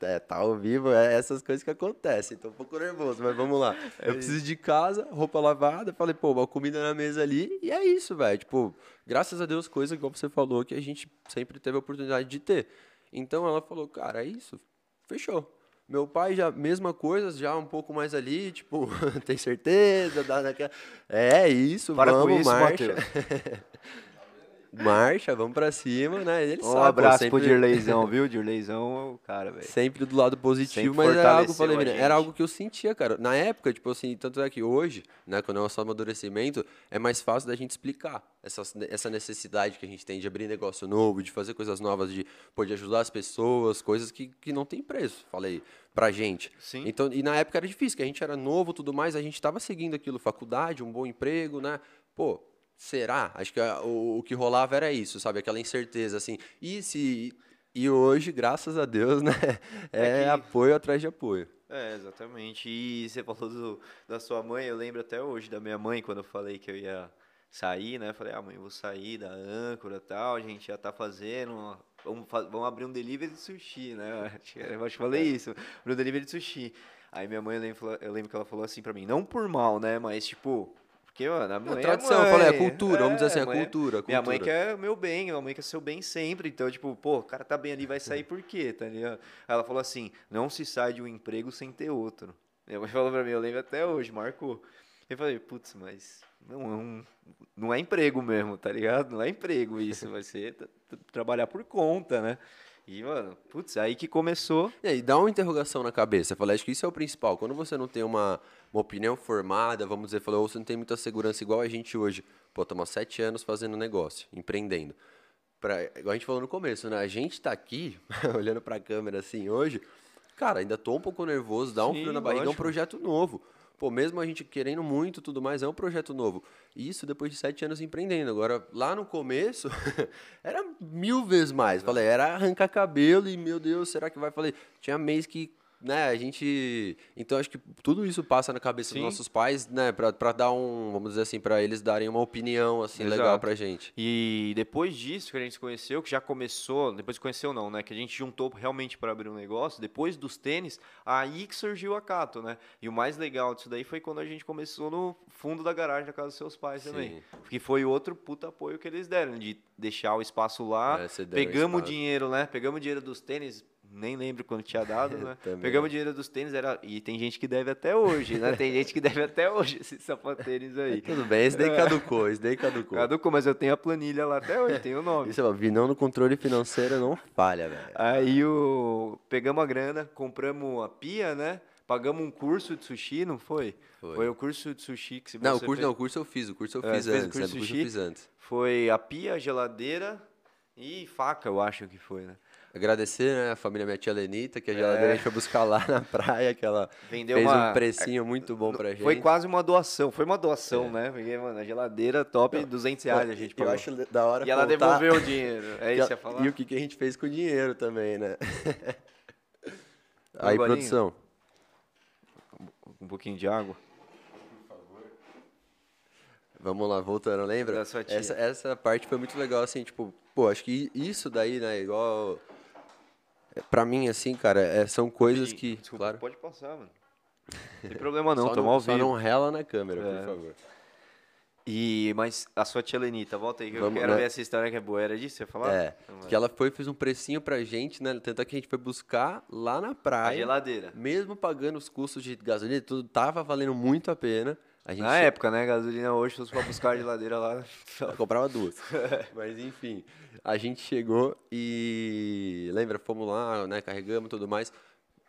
<laughs> é, tá ao vivo, é essas coisas que acontecem. Tô um pouco nervoso, mas vamos lá. Eu preciso de casa, roupa lavada. Falei, pô, uma comida na mesa ali. E é isso, velho. Tipo, graças a Deus, coisa igual você falou, que a gente sempre teve a oportunidade de ter. Então ela falou, cara, é isso. Fechou. Meu pai já, mesma coisa, já um pouco mais ali, tipo, <laughs> tem certeza? Dá naquela... É isso, Para vamos, com isso, marcha. <laughs> Marcha, vamos pra cima, né? Ele Um sabe, pô, abraço pro sempre- Dirleizão, <laughs> viu? Dirleizão é o cara, velho. Sempre do lado positivo, Sempre mas era algo, falei, era algo que eu sentia, cara. Na época, tipo assim, tanto é que hoje, né, quando é o nosso amadurecimento, é mais fácil da gente explicar essa, essa necessidade que a gente tem de abrir negócio novo, de fazer coisas novas, de poder ajudar as pessoas, coisas que, que não tem preço, falei, pra gente. Sim. Então, e na época era difícil, que a gente era novo, tudo mais, a gente tava seguindo aquilo, faculdade, um bom emprego, né? Pô, será? Acho que a- o, o que rolava era isso, sabe? Aquela incerteza, assim. E se... E hoje, graças a Deus, <laughs> né? É, que- apoio atrás de apoio. É, exatamente. E você falou do- da sua mãe, eu lembro até hoje da minha mãe, quando eu falei que eu ia sair, né? Falei, ah, mãe, eu vou sair da âncora e tal, a gente já tá fazendo, uma- vamos, vamos abrir um delivery de sushi, né? <laughs> Eu acho que falei isso, abrir um delivery de sushi. Aí minha mãe, eu lembro, eu lembro que ela falou assim pra mim, não por mal, né? Mas, tipo, porque, mano, a mãe é tradição, eu mãe. falei, a cultura, vamos dizer assim, a mãe é- cultura, Minha mãe cultura. quer o meu bem, minha mãe quer seu bem sempre. Então, tipo, pô, o cara tá bem ali, vai sair por quê, tá ligado? Ela falou assim, não se sai de um emprego sem ter outro. Minha mãe <laughs> falou pra mim, eu lembro até hoje, marcou. Eu falei, putz, mas não é, um, não é emprego mesmo, tá ligado? Não é emprego isso, vai ser trabalhar por conta, né? E, mano, putz, aí que começou. E aí, dá uma interrogação na cabeça. Eu falei, acho que isso é o principal. Quando você não tem uma, uma opinião formada, vamos dizer, falou, ou você não tem muita segurança igual a gente hoje. Pô, estamos há sete anos fazendo negócio, empreendendo. Pra, igual a gente falou no começo, né? A gente tá aqui, <laughs> olhando pra câmera assim hoje, cara, ainda tô um pouco nervoso, dá um Sim, frio na barriga, é um projeto novo. pô, mesmo a gente querendo muito tudo mais, é um projeto novo. Isso depois de sete anos empreendendo. Agora, lá no começo, <laughs> era mil vezes mais. Falei, era arrancar cabelo e, meu Deus, será que vai? Falei, tinha mês que né, a gente. Então acho que tudo isso passa na cabeça Sim. dos nossos pais, né, pra, pra dar um, vamos dizer assim, pra eles darem uma opinião, assim, Exato. legal pra gente. E depois disso que a gente se conheceu, que já começou, depois que conheceu não, né? Que a gente juntou realmente para abrir um negócio, depois dos tênis, aí que surgiu a Cato, né? E o mais legal disso daí foi quando a gente começou no fundo da garagem da casa dos seus pais também. Sim. Que foi outro puta apoio que eles deram, de deixar o espaço lá. É, Pegamos o dinheiro, né? Pegamos o dinheiro dos tênis. Nem lembro quando tinha dado, <laughs> né? Pegamos o dinheiro dos tênis, era... e tem gente que deve até hoje, né? Tem gente que deve até hoje esses sapatênis aí. <laughs> Tudo bem, esse daí caducou, esse daí caducou. Caducou, mas eu tenho a planilha lá até hoje, tem o nome. Isso, ó, Vinão no controle financeiro não falha, velho. Aí o... pegamos a grana, compramos a pia, né? Pagamos um curso de sushi, não foi? Foi. o curso de sushi que se Não, o você curso fez- não, o curso eu fiz, o curso eu É, fiz você fez o antes, né, curso o curso sushi? eu fiz antes. Foi a pia, a geladeira e faca, eu acho que foi, né? Agradecer, né, a família minha tia Lenita, que a geladeira a gente foi buscar lá na praia, que ela É. Vendeu fez uma- um precinho muito bom pra gente. Foi quase uma doação, foi uma doação, né? Porque, mano, a geladeira top, 200 reais a gente Eu pagou. acho da hora E ela contar devolveu o dinheiro, é <laughs> isso que ia falar? E o que, que a gente fez com o dinheiro também, né? Aí, produção. Um pouquinho de água. Vamos lá, voltando, lembra? Essa, essa parte foi muito legal, assim, tipo, pô, acho que isso daí, né, igual. Pra mim, assim, cara, é, são coisas que. Desculpa, claro. pode passar, mano. Não tem problema não, só tamo ao só vivo. não rela na câmera, É. por favor. E, mas a sua tia Lenita, volta aí que Vamos, eu quero né? ver essa história que é boa. Era disso que você ia falar? É, Então que ela foi fez um precinho pra gente, né? Tanto é que a gente foi buscar lá na A praia. geladeira. Mesmo pagando os custos de gasolina, tudo tava valendo muito a pena. Gente Na época, né? Gasolina hoje, se fosse pra buscar a geladeira lá. <laughs> Eu comprava duas. <laughs> Mas enfim, a gente chegou e lembra, fomos lá, né, carregamos e tudo mais.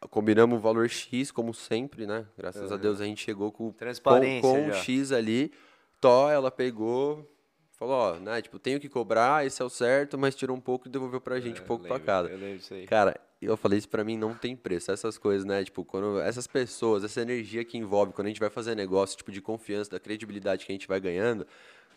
Combinamos o valor X, como sempre, né? Graças a Deus a gente chegou com, com, com um. X ali. Tó, ela pegou, falou, ó, né, tipo, tenho que cobrar, esse é o certo, mas tirou um pouco e devolveu pra gente um pouco pra cada. Eu lembro disso aí. Cara, eu falei isso pra mim não tem preço. Essas coisas, né? Tipo, quando essas pessoas, essa energia que envolve quando a gente vai fazer negócio, tipo de confiança, da credibilidade que a gente vai ganhando,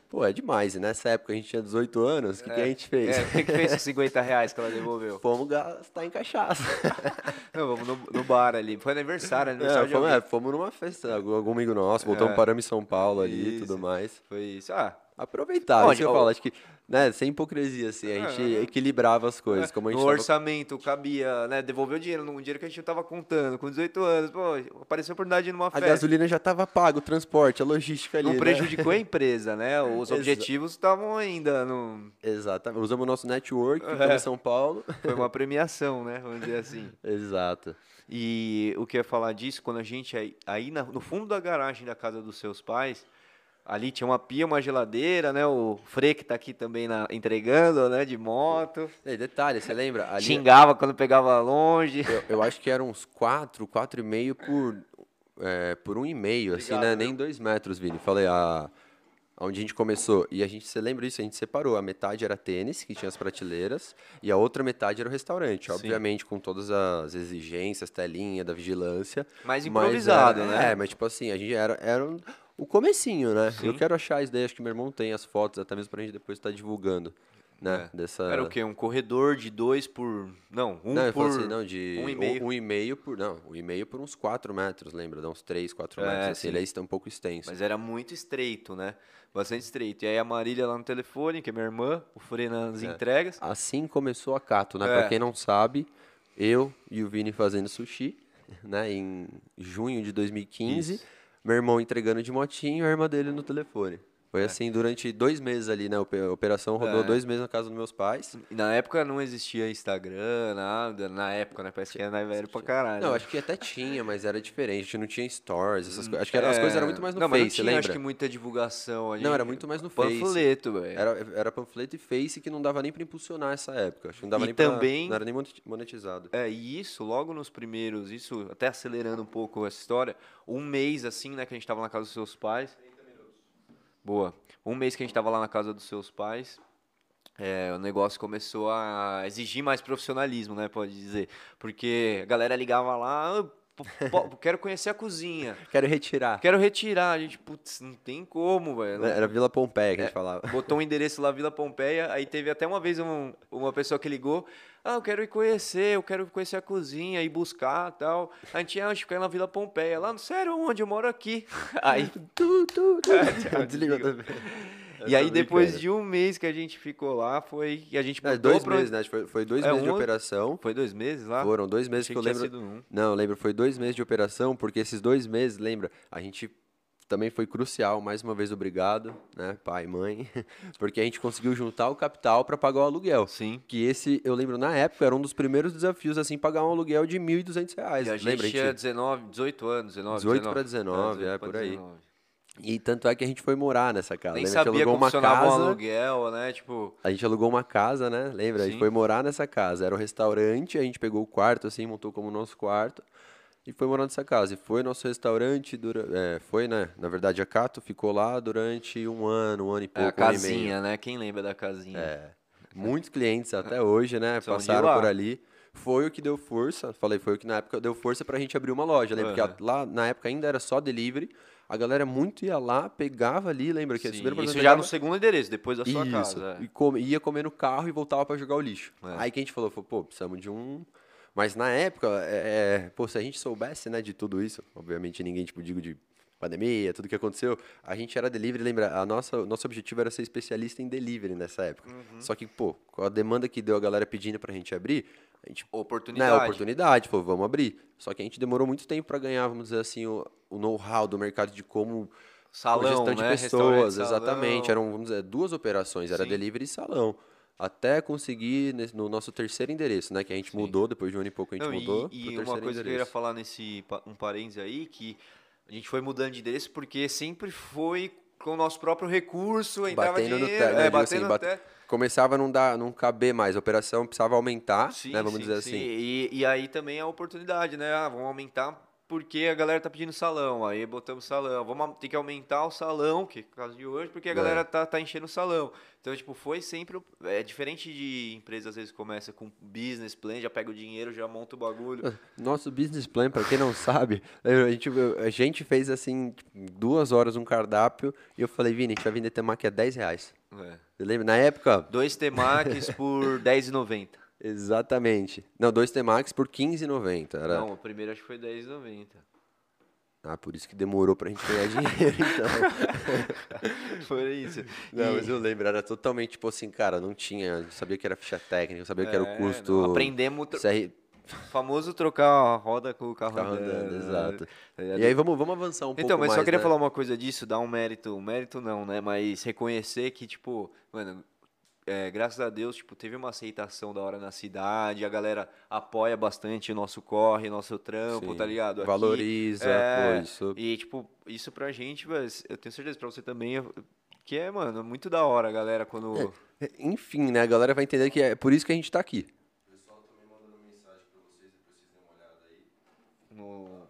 pô, é demais. E nessa época a gente tinha 18 anos, o que, que a gente fez? É, o que que fez <laughs> com 50 reais que ela devolveu? Fomos gastar em cachaça. <laughs> Não, vamos no, no bar ali. Foi aniversário, É, aniversário de fomos, é, fomos numa festa, algum amigo nosso, voltamos É. em São Paulo ali e tudo mais. Foi isso. Ah, Aproveitar, Bom, isso que eu falo, acho que, né, sem hipocrisia, assim, a gente equilibrava as coisas, como a gente É, no tava orçamento cabia, né? Devolver o dinheiro, um dinheiro que a gente não tava contando, com 18 anos. Pô, apareceu a oportunidade numa A festa. gasolina já estava paga, o transporte, a logística ali, Não né? prejudicou a empresa, né? <laughs> Os Exa- objetivos estavam ainda no. Exatamente. Usamos o nosso network, É. em São Paulo. Foi uma premiação, né? Vamos dizer assim. <laughs> Exato. E o que eu ia falar disso, quando a gente aí, aí na- no fundo da garagem da casa dos seus pais, ali tinha uma pia, uma geladeira, né? O Frei que tá aqui também na- entregando, né? De moto. E detalhe, você lembra? Ali, <laughs> Xingava quando pegava longe. eu, eu acho que eram uns 4, 4,5 por, é, por um e meio, assim, né? viu? Nem dois metros, Vini. Falei, a, onde a gente começou. E a gente, você lembra disso? A gente separou. A metade era tênis, que tinha as prateleiras, e a outra metade era o restaurante. Obviamente, com todas as exigências, telinha da vigilância. Mais mas improvisado, era- né? É, mas tipo assim, a gente era, era um- o comecinho, né? Eu Sim. quero achar isso daí, acho que meu irmão tem as fotos, até mesmo pra gente depois estar divulgando, né? É. Dessa... Era o quê? Um corredor de dois por. Não, um não, eu por. assim, não, de um e meio. Um, e meio por, não, um e meio por uns 4 metros, lembra? Dá uns 3, 4 É, metros, assim, sim. ele aí está um pouco extenso. Mas era muito estreito, né? Bastante estreito. E aí a Marília lá no telefone, que é minha irmã, o Frei nas entregas. Assim começou a Cato, né? É. Pra quem não sabe, eu e o Vini fazendo sushi, <laughs> né? Em junho de 2015. Meu irmão entregando de motinho e a irmã dele no telefone. Foi assim durante dois meses ali, né? A operação rodou É. dois meses na casa dos meus pais. E na época não existia Instagram, nada. Na época, né? Parece que era velho pra caralho. Não, acho que até tinha, mas era diferente. A gente não tinha stories, essas coisas. Acho que era- as coisas eram muito mais no É. não, mas não Face, tinha, lembra? acho que muita divulgação ali. Não, era muito mais no Face. Panfleto, velho. Era, era panfleto e Face que não dava nem pra impulsionar essa época. Acho que não dava E nem pra- também- Não era nem moneti- monetizado. É, e isso, logo nos primeiros, isso até acelerando um pouco essa história, um mês assim, né, que a gente tava na casa dos seus pais. Boa. Um mês que a gente tava lá na casa dos seus pais, é, o negócio começou a exigir mais profissionalismo, né, pode dizer. Porque a galera ligava lá, "Ah, quero conhecer a cozinha. <laughs> Quero retirar. Quero retirar. A gente, putz, não tem como, velho. Era Vila Pompeia que É. a gente falava. Botou um endereço lá, Vila Pompeia. Aí teve até uma vez um- uma pessoa que ligou. Ah, eu quero ir conhecer, eu quero conhecer a cozinha, ir buscar tal. A gente ia ficar na Vila Pompeia. Lá, sério, onde? Eu moro aqui. Aí, <laughs> Tu, tu, tu. tchau, <laughs> desligou. também. E aí, depois de um mês que a gente ficou lá, foi que a gente É, mudou dois pra- meses, né? Foi, foi dois É, meses de um- operação. Foi dois meses lá? Foram dois meses Achei que eu tinha lembro. sido um. Não, eu lembro, foi dois meses de operação, porque esses dois meses, lembra, a gente também foi crucial, mais uma vez obrigado, né, pai e mãe, <laughs> porque a gente conseguiu juntar o capital para pagar o aluguel. Sim. Que esse, eu lembro, na época, era um dos primeiros desafios, assim, pagar um aluguel de 1.200 reais. E a gente lembra? tinha 19, 18 anos, 19, 18 pra 19, 18 é, pra por aí. 19. E tanto é que a gente foi morar nessa casa. Nem Lembra? a gente alugou como uma funcionava um casa. aluguel, né? Tipo, A gente alugou uma casa, né? Lembra? A gente Sim. foi morar nessa casa. Era um restaurante, a gente pegou o quarto, assim, montou como nosso quarto e foi morar nessa casa. E foi nosso restaurante, dura... é, foi, né? Na verdade, a Cato ficou lá durante um ano, um ano e é, pouco, a um e meio. casinha, né? Quem lembra da casinha? É. Muitos clientes até hoje, né? São passaram por ali. Foi o que deu força, falei, foi o que na época deu força pra gente abrir uma loja, lembra? Aham. Porque a- lá na época ainda era só delivery, a galera muito ia lá, pegava ali, lembra que Sim, importante, isso já no segundo endereço, depois da sua isso. casa. E é. come- ia comer no carro e voltava pra jogar o lixo. É. Aí que a gente falou, falou, pô, precisamos de um. Mas na época, é, é, pô, se a gente soubesse, né, de tudo isso, obviamente ninguém, tipo, digo de pandemia, tudo que aconteceu, a gente era delivery, lembra? A nossa, o nosso objetivo era ser especialista em delivery nessa época. Uhum. Só que, pô, com a demanda que deu a galera pedindo pra gente abrir, a gente Oportunidade. né, oportunidade, falou, vamos abrir. Só que a gente demorou muito tempo para ganhar, vamos dizer assim, o, o know-how do mercado de como Salão, gestão de né? pessoas, exatamente. salão. Eram, vamos dizer, duas operações, era Sim. delivery e salão. Até conseguir no nosso terceiro endereço, né? Que a gente Sim. mudou, depois de um ano e pouco a gente Não, e- mudou. E, pro uma coisa que eu ia endereço. falar nesse um parênteses aí, que a gente foi mudando de endereço porque sempre foi com o nosso próprio recurso, entrava Batendo no dinheiro, teto, né, é, digo assim, batendo no bate-. Começava a não, dar, não caber mais, a operação precisava aumentar, Sim, né? Vamos sim, dizer sim. assim. E, e aí também a oportunidade, né? Ah, vamos aumentar porque a galera tá pedindo salão. Aí botamos salão. Vamos ter que aumentar o salão, que é o caso de hoje, porque a É. galera tá, tá enchendo o salão. Então, tipo, foi sempre. o- É diferente de empresa, às vezes, começa com business plan, já pega o dinheiro, já monta o bagulho. Nosso business plan, para quem não sabe, <laughs> a gente, a gente fez assim, tipo, duas horas um cardápio e eu falei, Vini, a gente vai vender temaki a 10 reais. É. Você lembra? Na época, Dois temaques por <laughs> R$10,90. exatamente. Não, dois temax por 15,90. Era... Não, o primeiro acho que foi R$10,90. Ah, por isso que demorou pra gente ganhar dinheiro, então. <laughs> Foi isso. Não, E- mas eu lembro, era totalmente tipo assim, cara, não tinha, sabia que era ficha técnica, sabia que era É, o custo. não, aprendemos CR... famoso trocar a roda com o carro, Carro andando, andando, né? exato. Tá? E aí vamos, vamos avançar um pouco Então, mas mais, só queria né? falar uma coisa disso, dar um mérito, um mérito não, né? Mas reconhecer que, tipo, mano, é, graças a Deus, tipo, teve uma aceitação da hora na cidade, a galera apoia bastante o nosso corre, nosso trampo, Sim, tá ligado? Aqui, Valoriza, é, isso. E, tipo, isso pra gente, eu tenho certeza pra você também, que é, mano, muito da hora, galera, quando... Enfim, né, a galera vai entender que é por isso que a gente tá aqui. No,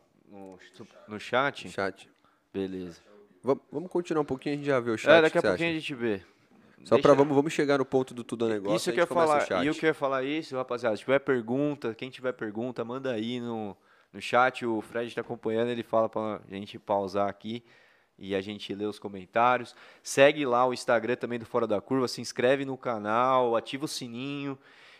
no, no chat? Chat. Beleza. Vamos, vamos continuar um pouquinho, a gente já vê o chat. é, daqui a pouquinho a gente vê. Só pra Deixa- vamos, vamos chegar no ponto do tudo negócio. Isso que eu ia gente começa o falar, chat. e eu que ia falar isso, rapaziada, se tiver pergunta, quem tiver pergunta, manda aí no, no chat, o Fred está acompanhando, ele fala pra gente pausar aqui e a gente lê os comentários. Segue lá o Instagram também do Fora da Curva, se inscreve no canal, ativa o sininho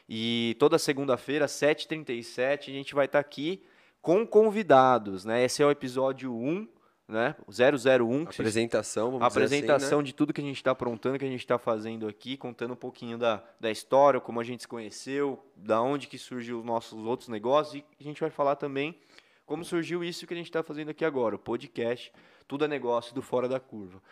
e toda segunda-feira, 7h37, a gente vai estar aqui com convidados, né? Esse é o episódio 1, né? O 001, que se Apresentação, vamos assim, apresentação né? de tudo que a gente está aprontando, que a gente está fazendo aqui, contando um pouquinho da, da história, como a gente se conheceu, da onde que surgiu os nossos outros negócios, e a gente vai falar também como surgiu isso que a gente está fazendo aqui agora, o podcast, tudo é negócio do Fora da Curva.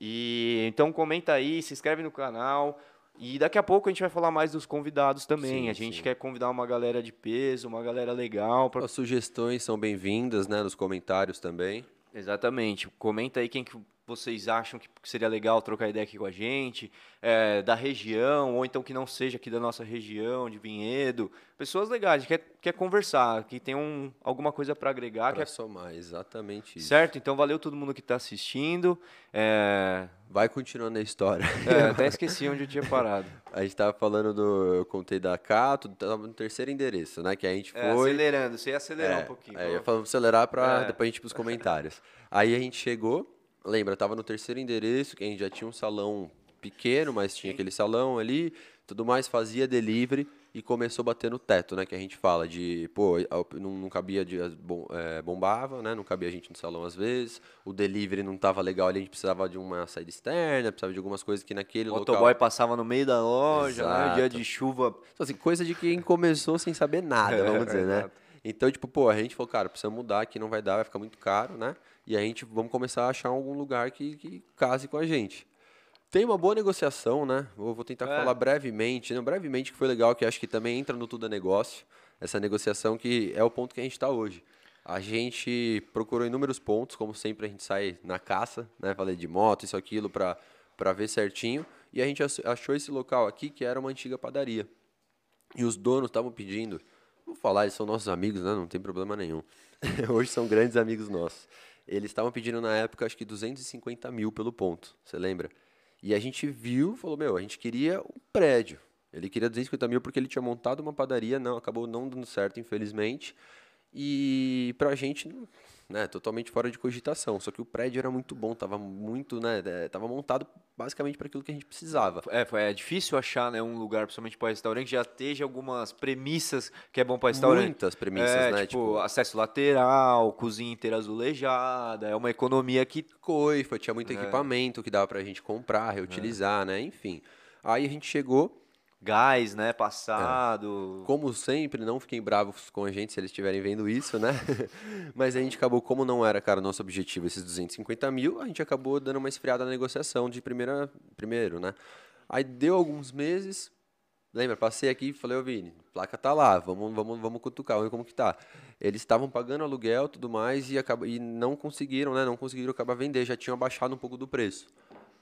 E então comenta aí, se inscreve no canal, e daqui a pouco a gente vai falar mais dos convidados também. Sim, a gente sim. quer convidar uma galera de peso, uma galera legal, pra As sugestões são bem-vindas, né, nos comentários também. Exatamente. Comenta aí quem que vocês acham que seria legal trocar ideia aqui com a gente, é, da região, ou então que não seja aqui da nossa região, de Vinhedo. Pessoas legais, quer, quer conversar, que tem um, alguma coisa para agregar. Para quer... somar, exatamente isso. Certo? Então, valeu todo mundo que está assistindo. É... Vai continuando a história. É, até <laughs> esqueci onde eu tinha parado. a gente estava falando do. Eu contei da Cato, estava no terceiro endereço, né? Que a gente é, foi. acelerando, você ia acelerar é, um pouquinho. É, eu ia acelerar para depois a gente ir para os comentários. Aí a gente chegou, lembra, estava no terceiro endereço, que a gente já tinha um salão pequeno, mas tinha aquele salão ali, tudo mais, fazia delivery e começou a bater no teto, né? Que a gente fala de, pô, não, não cabia, de, bom, é, bombava, né? Não cabia a gente no salão às vezes, o delivery não tava legal ali, a gente precisava de uma saída externa, precisava de algumas coisas que naquele o local... O motoboy passava no meio da loja, né? dia de chuva... Então, assim, coisa de quem começou sem saber nada, <laughs> vamos dizer, né? Então, tipo, pô, a gente falou, cara, precisa mudar aqui, não vai dar, vai ficar muito caro, né? E a gente, vamos começar a achar algum lugar que, que case com a gente. Tem uma boa negociação, né? Vou, vou tentar é. falar brevemente, né? brevemente que foi legal, que acho que também entra no tudo é negócio, essa negociação que é o ponto que a gente está hoje. A gente procurou inúmeros pontos, como sempre a gente sai na caça, né? Falei de moto, isso, aquilo, para ver certinho. E a gente achou esse local aqui que era uma antiga padaria. E os donos estavam pedindo, vou falar, eles são nossos amigos, né? Não tem problema nenhum. <laughs> hoje são grandes amigos nossos. Eles estavam pedindo na época, acho que 250 mil pelo ponto, você lembra? E a gente viu, falou, meu, a gente queria um prédio. Ele queria 250 mil porque ele tinha montado uma padaria, não, acabou não dando certo, infelizmente. E pra gente, né, totalmente fora de cogitação. Só que o prédio era muito bom, tava muito, né, é, tava montado basicamente para aquilo que a gente precisava. É, foi, é difícil achar, né, um lugar, principalmente para restaurante, que já esteja algumas premissas que é bom para restaurante. Muitas premissas, é, né? Tipo, tipo, acesso lateral, cozinha inteira azulejada, é uma economia que... Coifa, tinha muito é. equipamento que dava para a gente comprar, reutilizar, é. né, enfim. Aí a gente chegou gás, né, passado. É. Como sempre, não fiquem bravos com a gente se eles estiverem vendo isso, né? <laughs> Mas a gente acabou, como não era, cara, nosso objetivo esses 250 mil, a gente acabou dando uma esfriada na negociação de primeira, primeiro, né? Aí deu alguns meses, lembra, passei aqui e falei, ô Vini, placa tá lá, vamos, vamos, vamos cutucar, vamos ver como que tá. Eles estavam pagando aluguel tudo mais e, acaba, e não conseguiram, né? Não conseguiram acabar vender, já tinham abaixado um pouco do preço.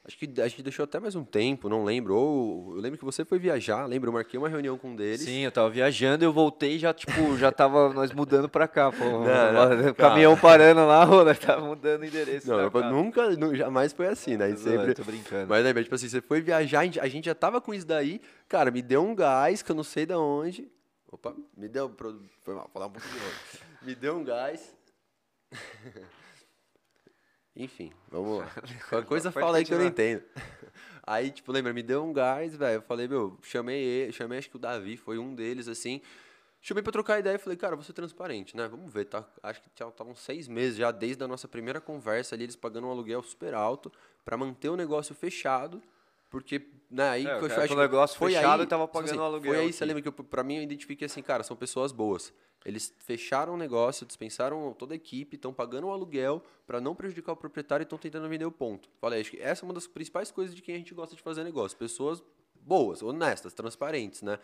Acho que a gente deixou até mais um tempo, não lembro. Ou eu lembro que você foi viajar, lembro, eu marquei uma reunião com um deles. Sim, eu tava viajando, eu voltei já, tipo, já tava <laughs> nós mudando pra cá, pô. Não, não, o caminhão parando lá, nós tava mudando endereço. Não, eu, nunca, jamais foi assim, né? sempre... Tô brincando. Mas lembra, tipo assim, você foi viajar, a gente já tava com isso daí, cara, me deu um gás que eu não sei de onde. Opa, me deu. Foi mal, falar um pouquinho. <laughs> me deu um gás. <laughs> Enfim, vamos lá. <laughs> Qualquer coisa fala aí que eu não entendo. <laughs> Aí, tipo, lembra, me deu um gás, velho. Eu falei, meu, chamei ele, chamei acho que o Davi, foi um deles, assim. Chamei pra trocar ideia e falei, cara, vou ser transparente, né? Vamos ver, tá? Acho que estavam seis meses já desde a nossa primeira conversa ali, eles pagando um aluguel super alto para manter o negócio fechado. Porque, né, aí é, que eu acho o negócio foi fechado aí, e tava tipo pagando assim, aluguel. Foi aí, aqui. você lembra que eu, pra mim eu identifiquei assim, cara, são pessoas boas. Eles fecharam o negócio, dispensaram toda a equipe, estão pagando o aluguel para não prejudicar o proprietário e estão tentando vender o ponto. Falei, acho que essa é uma das principais coisas de quem a gente gosta de fazer negócio. Pessoas boas, honestas, transparentes, né?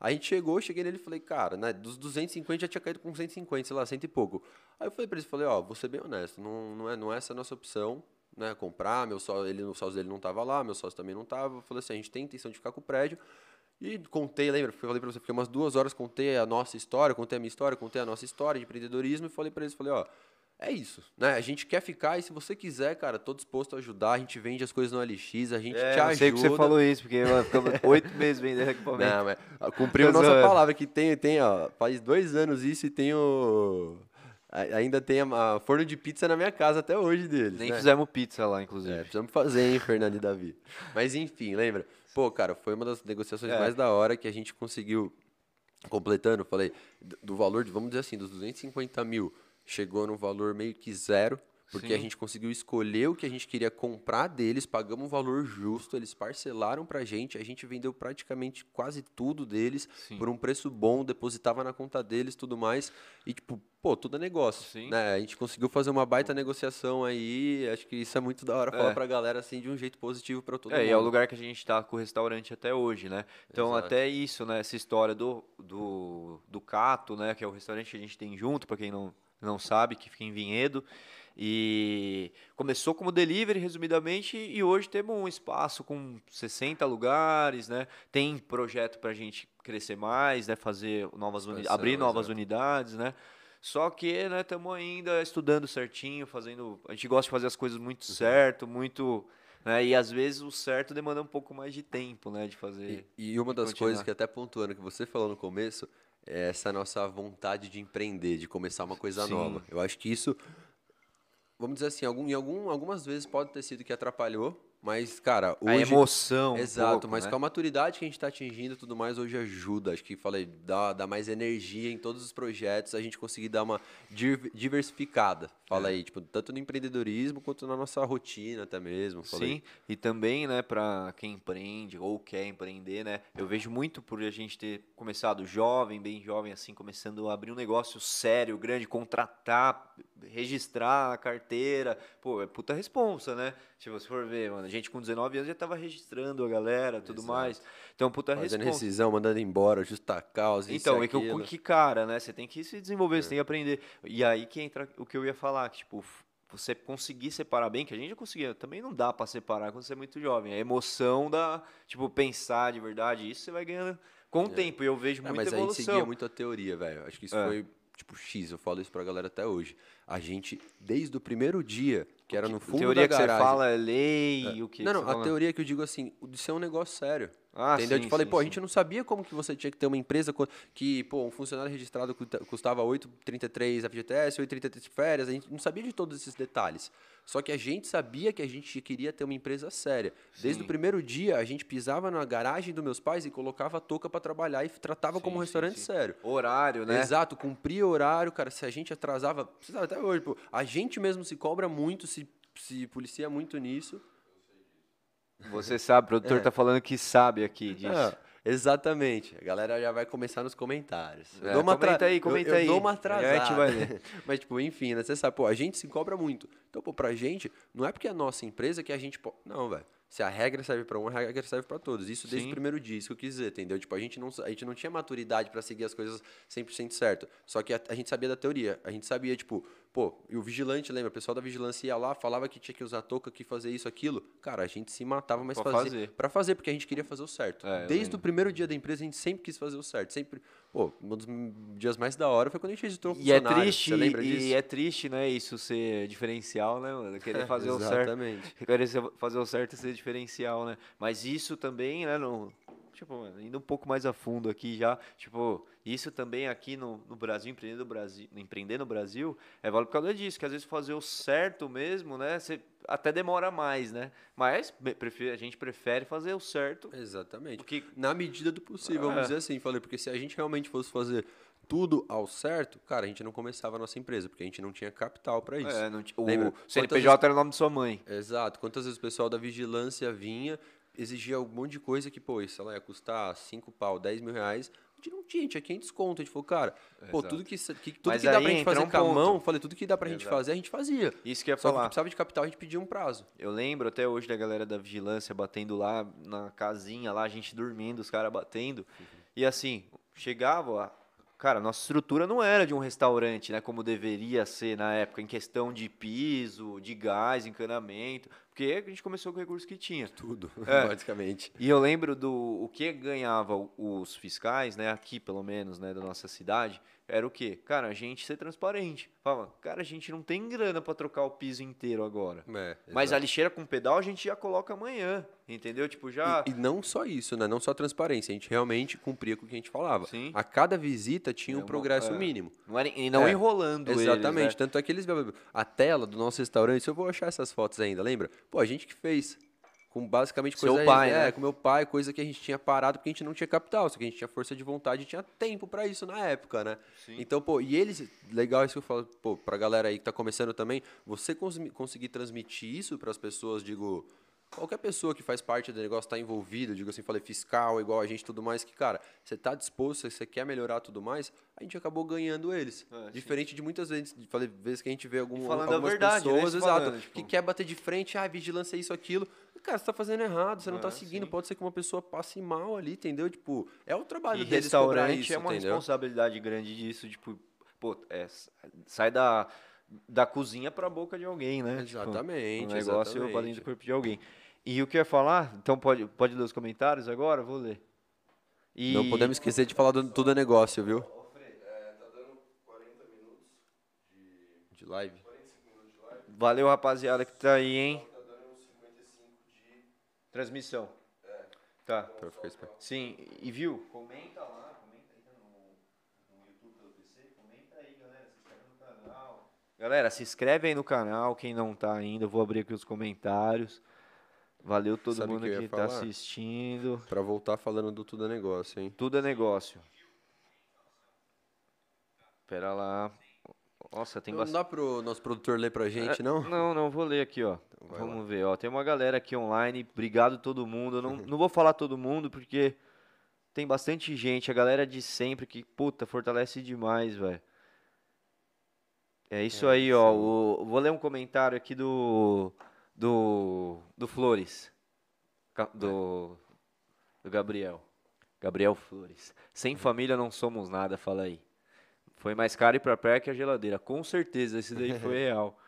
A gente chegou, cheguei nele e falei, cara, né, dos 250 já tinha caído com 150, sei lá, cento e pouco. Aí eu falei para eles, falei, ó, vou ser bem honesto, não, não, é, não é essa a nossa opção, né, comprar, meu sócio, ele, o sócio dele não estava lá, meu sócio também não estava. Eu falei assim, a gente tem intenção de ficar com o prédio, e contei, lembra? Falei para você, fiquei umas duas horas, contei a nossa história, contei a minha história, contei a nossa história de empreendedorismo e falei para eles, falei, ó, é isso, né? A gente quer ficar e se você quiser, cara, tô disposto a ajudar, a gente vende as coisas no LX, a gente é, te ajuda. sei que você falou isso, porque ficamos <laughs> oito meses vendendo equipamento. Não, mas cumpriu a nossa palavra, que tem, tem, ó, faz dois anos isso e tem o... Ainda tem a, a, forno de pizza na minha casa até hoje deles. Nem né? fizemos pizza lá, inclusive. É, precisamos fazer, hein, Fernando e Davi. Mas enfim, lembra? Pô, cara, foi uma das negociações é. mais da hora que a gente conseguiu, completando, falei, do valor, de, vamos dizer assim, dos 250 mil, chegou no valor meio que zero, porque Sim. a gente conseguiu escolher o que a gente queria comprar deles, pagamos um valor justo, eles parcelaram pra gente, a gente vendeu praticamente quase tudo deles Sim. por um preço bom, depositava na conta deles, tudo mais, e tipo, pô, tudo é negócio, Sim. né? A gente conseguiu fazer uma baita negociação aí, acho que isso é muito da hora falar é. pra galera assim de um jeito positivo para todo é, mundo. É, e é o lugar que a gente tá com o restaurante até hoje, né? Então, Exato. até isso, né, essa história do, do, do Cato, né, que é o restaurante que a gente tem junto, para quem não, não sabe, que fica em Vinhedo, E começou como delivery, resumidamente, e hoje temos um espaço com 60 lugares, né? Tem projeto para a gente crescer mais, né? Fazer novas uni- abrir novas exato. unidades, né? Só que, né, estamos ainda estudando certinho, fazendo. A gente gosta de fazer as coisas muito Uhum. certo, muito. Né, e às vezes o certo demanda um pouco mais de tempo, né? De fazer. E, e uma das continuar. coisas que até pontuando que você falou no começo é essa nossa vontade de empreender, de começar uma coisa Sim. nova. Eu acho que isso, vamos dizer assim, algum, em algum, algumas vezes pode ter sido que atrapalhou, mas, cara, a hoje... emoção. um Exato, pouco, mas né? com a maturidade que a gente está atingindo e tudo mais, hoje ajuda. Acho que falei, dá, dá mais energia em todos os projetos, a gente conseguir dar uma div- diversificada. Fala É. aí, tipo, tanto no empreendedorismo quanto na nossa rotina até mesmo. Fala aí. Sim, e também, né, para quem empreende ou quer empreender, né, eu vejo muito por a gente ter começado jovem, bem jovem, assim, começando a abrir um negócio sério, grande, contratar, registrar a carteira, pô, é puta responsa, né? Se você for ver, mano, a gente com 19 anos já tava registrando a galera, tudo Exato. mais, então puta Fazendo responsa. rescisão, mandando embora, justa causa, Então, é que, o- que cara, né? Você tem que se desenvolver, É. você tem que aprender. E aí que entra o que eu ia falar, que, tipo, você conseguir separar bem, que a gente já conseguia, também não dá pra separar quando você é muito jovem. A emoção da, tipo, pensar de verdade, isso você vai ganhando com o tempo. E eu vejo É, muita mas a gente evolução. seguia muito a teoria, velho. Acho que isso É. foi, tipo, X. Eu falo isso pra galera até hoje. A gente, desde o primeiro dia, que era no A fundo teoria da que você garagem... fala é lei, o que não, não, a fala? teoria que eu digo assim, de ser um negócio sério. Ah, entendeu? eu sim, te falei, sim, pô, a sim. gente não sabia como que você tinha que ter uma empresa que, pô, um funcionário registrado custa- custava 8,33 FGTS, 8,33 férias, a gente não sabia de todos esses detalhes. Só que a gente sabia que a gente queria ter uma empresa séria. Desde o primeiro dia, a gente pisava na garagem dos meus pais e colocava a touca pra trabalhar e tratava como um restaurante sério. Horário, né? Exato, cumpria horário, cara. Se a gente atrasava, sabe, até hoje, pô, a gente mesmo se cobra muito, se, se policia muito nisso. Você sabe, o produtor É. tá falando que sabe aqui disso. Ah, exatamente. A galera já vai começar nos comentários. É, comenta aí, eu- comenta eu, aí. dou uma atrasada. <laughs> Mas, tipo, enfim, né? Você sabe, pô, a gente se cobra muito. Então, pô, pra gente, não é porque é a nossa empresa que a gente. Não, velho. Se a regra serve pra um, a regra serve pra todos. Isso desde Sim. o primeiro dia, isso que eu quis dizer, entendeu? Tipo, a gente não, a gente não tinha maturidade pra seguir as coisas 100% certo. Só que a, a gente sabia da teoria. A gente sabia, tipo, pô, e o vigilante, lembra? O pessoal da vigilância ia lá, falava que tinha que usar touca, que fazer isso, aquilo. Cara, a gente se matava, mas Pra fazia. fazer. Pra fazer, porque a gente queria fazer o certo. É, Desde o primeiro dia da empresa, a gente sempre quis fazer o certo. Sempre. Pô, um dos dias mais da hora foi quando a gente registrou um E é triste, Você lembra e é triste, né, isso ser diferencial, né, mano? <laughs> Querer fazer o certo. Exatamente. Querer fazer o certo e ser diferencial, né? Mas isso também, né, tipo, indo um pouco mais a fundo aqui já, tipo, isso também aqui no, no Brasil, empreender no Brasil, empreender no Brasil, é válido por causa disso, que às vezes fazer o certo mesmo, né, você até demora mais, né? Mas a gente prefere fazer o certo Exatamente. porque Na medida do possível, É. vamos dizer assim. Falei, porque se a gente realmente fosse fazer tudo ao certo, cara, a gente não começava a nossa empresa, porque a gente não tinha capital pra isso. é, não o Lembra? CNPJ era o nome de sua mãe. Exato. Quantas vezes o pessoal da vigilância vinha, exigia um monte de coisa que, pô, isso ela ia custar 5 pau, 10 mil reais. A gente não tinha, gente tinha 500 conto. A gente falou, cara, pô, Exato. tudo que, que- tudo Mas que dá pra gente fazer um com a mão, falei, tudo que dá pra gente Exato. fazer, a gente fazia. Isso que eu ia Só que falar. precisava de capital, a gente pedia um prazo. Eu lembro até hoje da galera da vigilância batendo lá na casinha, lá a gente dormindo, os caras batendo. E assim, chegava, cara, nossa estrutura não era de um restaurante, né, como deveria ser na época, em questão de piso, de gás, encanamento, porque a gente começou com o recurso que tinha. Tudo, <laughs> É. basicamente. E eu lembro do o que ganhava os fiscais, né, aqui pelo menos, né, da nossa cidade, era o quê? Cara, a gente ser transparente. Fala, cara, a gente não tem grana para trocar o piso inteiro agora. É, Mas a lixeira com pedal a gente já coloca amanhã, entendeu? Tipo, já. E, e não só isso, né? Não só transparência, a gente realmente cumpria com o que a gente falava. Sim. A cada visita tinha É um progresso é. mínimo. Não, era, e não É, enrolando Exatamente. eles, né? Tanto é que eles. A tela do nosso restaurante, eu vou achar essas fotos ainda, lembra? Pô, a gente que fez. Com basicamente Seu coisa. pai, é, né? com meu pai, coisa que a gente tinha parado porque a gente não tinha capital, só que a gente tinha força de vontade e tinha tempo pra isso na época, né? Sim. Então, pô, e eles. Legal isso que eu falo, pô, pra galera aí que tá começando também, você consumi- conseguir transmitir isso pras pessoas, digo. Qualquer pessoa que faz parte do negócio está envolvido, digo assim, falei fiscal, igual a gente e tudo mais, que, cara, você tá disposto, você quer melhorar tudo mais, a gente acabou ganhando eles. É, sim. Diferente de muitas vezes, falei, vezes que a gente vê algum, algumas verdade, né, pessoas, isso exato, falando, tipo- que quer bater de frente, ah, vigilância é isso, aquilo. Cara, você tá fazendo errado, você não É, tá seguindo, sim. pode ser que uma pessoa passe mal ali, entendeu? Tipo, é o trabalho E deles cobrar restaurante isso, é uma entendeu? responsabilidade grande disso, tipo, pô, é, sai da, da cozinha para a boca de alguém, né? Exatamente. Tipo, um negócio exatamente. para dentro do corpo de alguém. E o que eu ia falar, então pode, pode ler os comentários agora? Vou ler. E... Não podemos esquecer de falar do Tudo é Negócio, viu? De live. Valeu, rapaziada, que tá aí, hein? Transmissão. Tá. Pra ficar esperto. Sim, e viu? Comenta lá, comenta aí no, no YouTube pelo PC, comenta aí, galera, se inscreve no canal. Galera, se inscreve aí no canal, quem não tá ainda, eu vou abrir aqui os comentários. Valeu todo Sabe mundo que que tá assistindo. Pra voltar falando do Tudo é Negócio, hein? Tudo é negócio. Pera lá. Nossa, tem Não bastante. dá pro nosso produtor ler pra gente, não? Não, não, vou ler aqui, ó. vai Vamos ver, ó. Tem uma galera aqui online. Obrigado todo mundo. Eu não, <laughs> não vou falar todo mundo porque tem bastante gente. A galera de sempre que, puta, fortalece demais, velho. É isso É, aí, ó. O- vou ler um comentário aqui do. Do. Do Flores. Do. Do Gabriel. Gabriel Flores. Sem família não somos nada, fala aí. Foi mais caro ir pra praia que a geladeira. Com certeza, esse daí foi <laughs> real.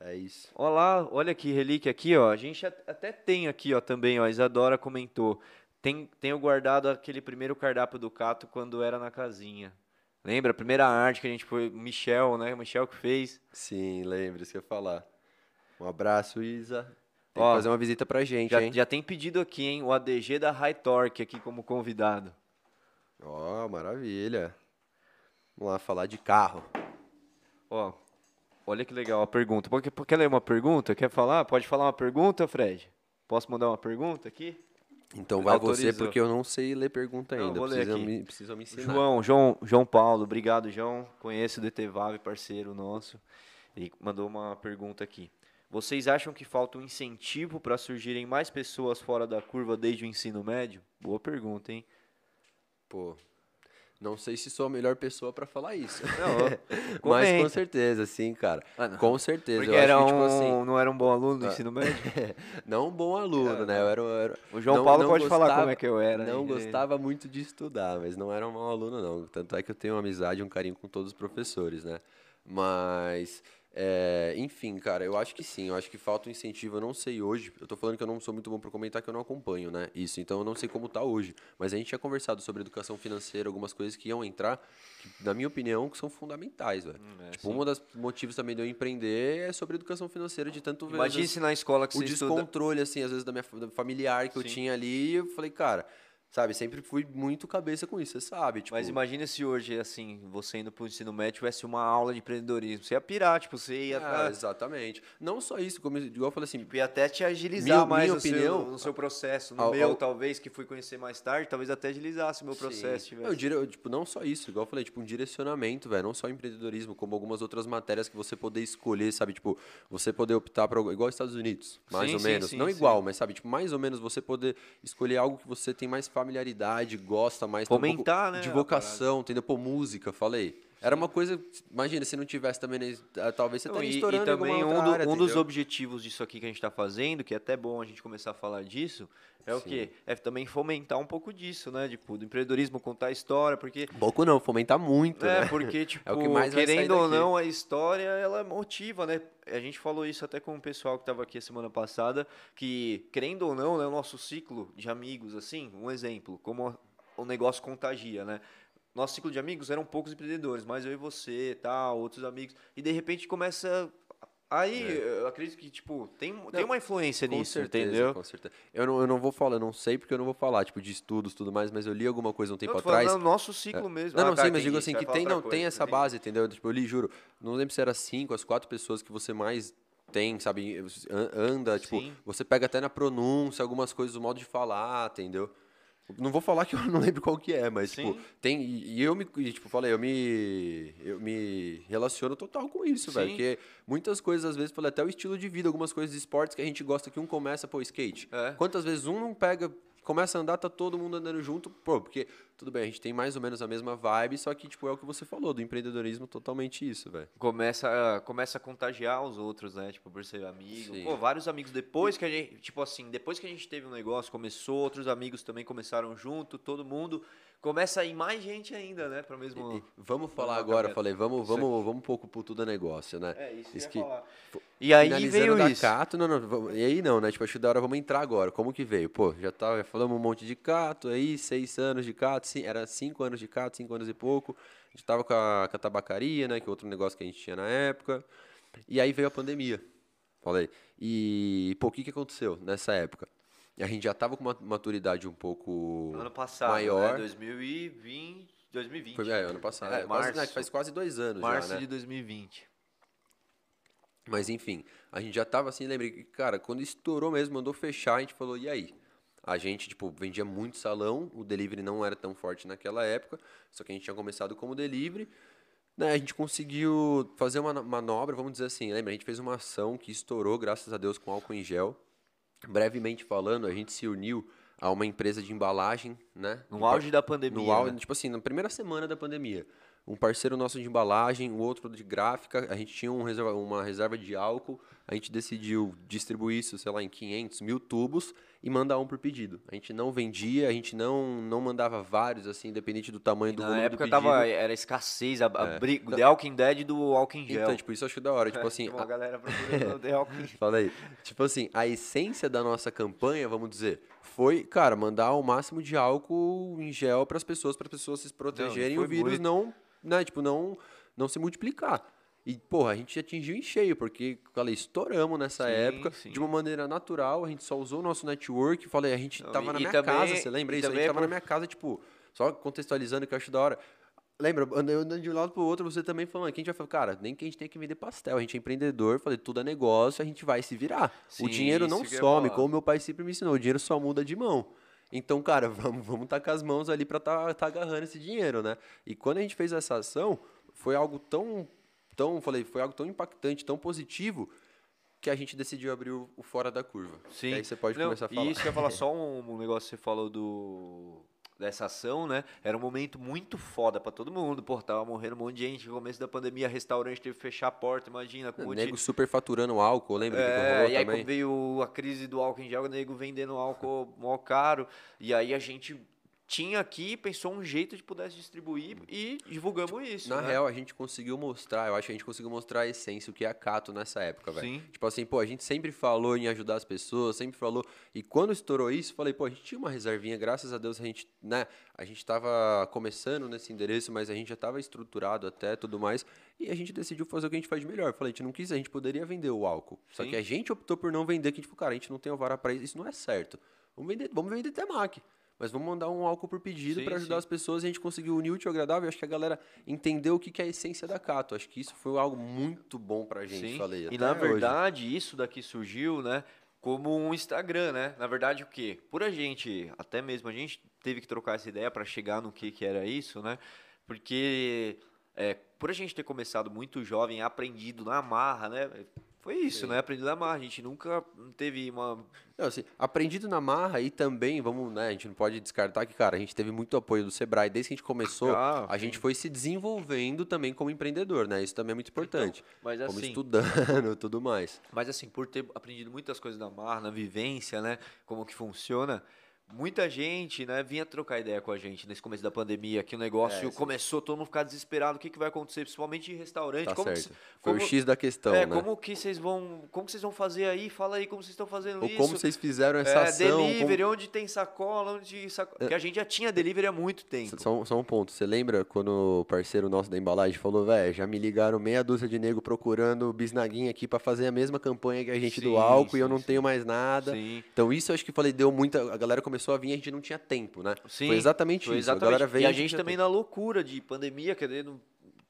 É isso. Olha lá, olha que relíquia aqui, ó. A gente at- até tem aqui, ó, também, ó. A Isadora comentou. Tem, tenho guardado aquele primeiro cardápio do Cato quando era na casinha. Lembra? A primeira arte que a gente foi. o Michel, né? O Michel que fez. Sim, lembre, isso que eu ia falar. Um abraço, Isa. Tem Ó, que fazer uma visita pra gente, Já, hein? já tem pedido aqui, hein? O ADG da High Torque aqui como convidado. Ó, maravilha. Vamos lá, falar de carro. Ó, olha que legal a pergunta. Quer ler uma pergunta? Quer falar? Pode falar uma pergunta, Fred? Posso mandar uma pergunta aqui? Então vai você, Autorizou. porque eu não sei ler pergunta Não, ainda. ler Precisa aqui. me, precisa me ensinar. João, João, João Paulo, obrigado, João. Conheço o DTVAV, parceiro nosso. Ele mandou uma pergunta aqui. Vocês acham que falta um incentivo para surgirem mais pessoas fora da curva desde o ensino médio? Boa pergunta, hein? Pô, não sei se sou a melhor pessoa pra falar isso. <laughs> Não, <laughs> Mas com certeza, sim, cara. Ah. Com certeza. Porque eu era acho que, um, tipo assim, não era um bom aluno do Ah. ensino médio? <laughs> não um bom aluno, né? Eu era, eu era- O João não- Paulo não pode falar como gostava- é que eu era. Não gostava muito de estudar, mas não era um mau aluno, não. Tanto é que eu tenho uma amizade e um carinho com todos os professores, né? Mas, é, enfim, cara, eu acho que sim. Eu acho que falta um incentivo. Eu não sei hoje. Eu tô falando que eu não sou muito bom para comentar, que eu não acompanho, né? Isso. Então eu não sei como tá hoje. Mas a gente tinha conversado sobre educação financeira, algumas coisas que iam entrar, que, na minha opinião, que são fundamentais, velho. é, tipo, um dos motivos também de eu empreender é sobre educação financeira, de tanto Imagine vezes, na escola que o você estuda... descontrole, assim, às vezes, da minha familiar que eu Sim. tinha ali, eu falei, cara, sabe, sempre fui muito cabeça com isso, você sabe, tipo, Mas imagina se hoje, assim, você indo pro ensino médio tivesse uma aula de empreendedorismo. Você ia pirar, tipo, você ia, ah, exatamente. Não só isso, como, igual eu falei assim, ia até te agilizar Minha- mais minha no, opinião- seu, no seu processo. No Ao- meu, ao- talvez, que fui conhecer mais tarde, talvez até agilizasse o meu processo. Tivesse. Eu diria, tipo, não só isso, igual eu falei, tipo, um direcionamento, velho, não só empreendedorismo, como algumas outras matérias que você poder escolher, sabe, tipo, você poder optar para igual Estados Unidos, mais Sim, ou sim, menos, sim, não igual, mas sabe, tipo, mais ou menos você poder escolher algo que você tem mais familiaridade, gosta mais, tem um pouco Fomentar, né, de vocação, entendeu? Pô, música, falei. Era uma coisa, imagina, se não tivesse também, ah, talvez você estaria e, e estourando em também um, do- área, um dos objetivos disso aqui que a gente está fazendo, que é até bom a gente começar a falar disso, é o quê? É também fomentar um pouco disso, né? Tipo, do empreendedorismo, contar a história, porque Pouco não, fomentar muito, É, né? porque, tipo, <laughs> É o que mais vai sair querendo ou não, a história, ela motiva, né? A gente falou isso até com o pessoal que estava aqui a semana passada, que, querendo ou não, né, o nosso ciclo de amigos, assim, um exemplo, como o negócio contagia, né? Nosso ciclo de amigos eram poucos empreendedores, mas eu e você, tal, outros amigos, e de repente começa... Aí, eu acredito que, tipo, tem, tem uma influência É. Com nisso, certeza, entendeu? com certeza. Eu não, eu não vou falar, eu não sei porque eu não vou falar, tipo, de estudos e tudo mais, mas eu li alguma coisa um tempo falando atrás. no nosso ciclo mesmo. Não, Ah, não, tá, sim, mas digo assim, que tem, não, tem coisa, essa entendi. base, entendeu? Tipo, eu li, juro, não lembro se era cinco, as quatro pessoas que você mais tem, sabe, an- anda, tipo, Sim. você pega até na pronúncia, algumas coisas, o modo de falar, entendeu? Não vou falar que eu <laughs> não lembro qual que é, mas, tipo, Sim. tem, e eu me, e, tipo, falei, eu me, eu me relaciono total com isso, velho, porque muitas coisas, às vezes, falei, até o estilo de vida, algumas coisas de esportes que a gente gosta que um começa, pô, skate. É. Quantas vezes um não pega, começa a andar, tá todo mundo andando junto, pô, porque tudo bem, a gente tem mais ou menos a mesma vibe, só que, tipo, é o que você falou, do empreendedorismo, totalmente isso, velho. Começa, começa a contagiar os outros, né? Tipo, por ser amigo. Sim. Pô, vários amigos depois que a gente, tipo assim, depois que a gente teve um negócio, começou, outros amigos também começaram junto, todo mundo. Começa a ir mais gente ainda, né? Para mesmo. E- vamos falar agora, falei, vamos, vamos, vamos um pouco pro tudo é negócio, né? É, isso, Isso que. E aí veio da isso. Cato, não, não, vamos- e aí não, né? Tipo, acho que da hora vamos entrar agora. Como que veio? Pô, já tava, já falamos um monte de Cato aí, seis anos de Cato, sim, era cinco anos de Cato, cinco anos e pouco. A gente tava com a, com a tabacaria, né? Que é outro negócio que a gente tinha na época. E aí veio a pandemia. Falei. E, pô, o que que aconteceu nessa época? A gente já tava com uma maturidade um pouco Ano passado, maior. né? 2020. 2020. Foi, é, ano passado. É, É, quase, né, março. faz quase dois anos Março já, né? de 2020. Mas enfim, a gente já tava assim, lembrei que, cara, quando estourou mesmo, mandou fechar, a gente falou, e aí? A gente, tipo, vendia muito salão, o delivery não era tão forte naquela época, só que a gente tinha começado como delivery. Né, a gente conseguiu fazer uma manobra, vamos dizer assim, lembra? A gente fez uma ação que estourou, graças a Deus, com álcool em gel. Brevemente falando, a gente se uniu a uma empresa de embalagem, né? No auge da pandemia. no auge, né? tipo assim, na primeira semana da pandemia. Um parceiro nosso de embalagem, o outro de gráfica, a gente tinha um reserva- uma reserva de álcool, a gente decidiu distribuir isso, sei lá, em 500 mil tubos e mandar um por pedido. A gente não vendia, a gente não, não mandava vários, assim, independente do tamanho do Na volume época do pedido. tava, era escassez, a, a briga, The Walking Dead do Walking Gel. Então, tipo, isso eu acho da hora. Tipo <laughs> assim, a- galera procurando <laughs> The Walking Gel. Fala aí. Tipo assim, a essência da nossa campanha, vamos dizer, foi, cara, mandar o máximo de álcool em gel para as pessoas, para as pessoas se protegerem e foi o vírus muito. não, né, tipo, não, não se multiplicar. E, porra, a gente atingiu em cheio, porque, falei, estouramos nessa Sim, época, sim. de uma maneira natural, a gente só usou o nosso network, falei, a gente tava e- na minha também- casa, você lembra isso? A gente é tava na por- minha casa, tipo, só contextualizando que eu acho da hora. Lembra, andando de um lado pro outro, você também falando, aqui a gente vai falar, cara, nem que a gente tem que vender pastel, a gente é empreendedor, falei, tudo é negócio, a gente vai se virar. Sim, o dinheiro não some, falar. como meu pai sempre me ensinou, o dinheiro só muda de mão. Então, cara, <laughs> vamos, vamos tacar as mãos ali pra tá, tá agarrando esse dinheiro, né? E quando a gente fez essa ação, foi algo tão, tão, falei, foi algo tão impactante, tão positivo, que a gente decidiu abrir o, o fora da curva. Sim. E aí você pode Não, começar a e falar. isso que eu ia falar, <laughs> só um, um negócio que você falou do dessa ação, né? Era um momento muito foda pra todo mundo. Pô, tava morrendo um monte de gente. No começo da pandemia, restaurante teve que fechar a porta, imagina. Com um monte de- Nego superfaturando álcool, lembra que É, rolou e aí também? quando veio a crise do álcool em gel, o nego vendendo álcool mó caro. E aí a gente tinha aqui, pensou um jeito de pudesse distribuir e divulgamos isso. Na né? real, a gente conseguiu mostrar, eu acho que a gente conseguiu mostrar a essência, o que é a Cato nessa época, velho. Tipo assim, pô, a gente sempre falou em ajudar as pessoas, sempre falou. E quando estourou isso, falei, pô, a gente tinha uma reservinha, graças a Deus a gente, né? A gente tava começando nesse endereço, mas a gente já tava estruturado até tudo mais. E a gente decidiu fazer o que a gente faz de melhor. Falei, a gente não quis, a gente poderia vender o álcool. Só Sim. que a gente optou por não vender, que a gente falou, cara, a gente não tem o vara pra isso, isso não é certo. Vamos vender, vamos vender Temac. Mas vamos mandar um álcool por pedido para ajudar sim. as pessoas e a gente conseguiu unir o útil agradável. Acho que a galera entendeu o que que é a essência da Cato. Acho que isso foi algo muito bom pra gente, Sim. falei. E na hoje. verdade, isso daqui surgiu, né? Como um Instagram, né? Na verdade, o quê? Por a gente, até mesmo a gente teve que trocar essa ideia para chegar no que, que era isso, né? Porque é, por a gente ter começado muito jovem, aprendido na marra, né? Foi isso, né? Aprendido na marra. A gente nunca teve uma. Não, assim, aprendido na marra e também, vamos, né, a gente não pode descartar que, cara, a gente teve muito apoio do Sebrae. Desde que a gente começou, Ah, a gente foi se desenvolvendo também como empreendedor, né? Isso também é muito importante. Mas como assim, estudando <laughs> e tudo mais. Mas assim, por ter aprendido muitas coisas na mar, na vivência, né, como que funciona, muita gente, né, vinha trocar ideia com a gente nesse começo da pandemia, que o negócio É, sim. começou todo mundo ficar desesperado, o que, que vai acontecer, principalmente em restaurante, Tá como que certo. Foi como- o X da questão, é, né? como que vocês vão, como que vocês vão fazer aí? Fala aí como vocês estão fazendo Ou isso. como vocês fizeram essa é, ação. como- delivery, onde tem sacola, onde sacola, porque a gente já tinha delivery há muito tempo. Só, um- só um ponto. Você lembra quando o parceiro nosso da embalagem falou, velho, já me ligaram meia dúzia de nego procurando bisnaguinha aqui pra fazer a mesma campanha que a gente do Sim, álcool e eu sim, não sim. tenho mais nada. Sim. Então isso eu acho que falei, deu muita. A galera começou a vir a gente não tinha tempo, né? Sim, Foi exatamente Foi isso. exatamente. A e a gente também tempo. na loucura de pandemia, querendo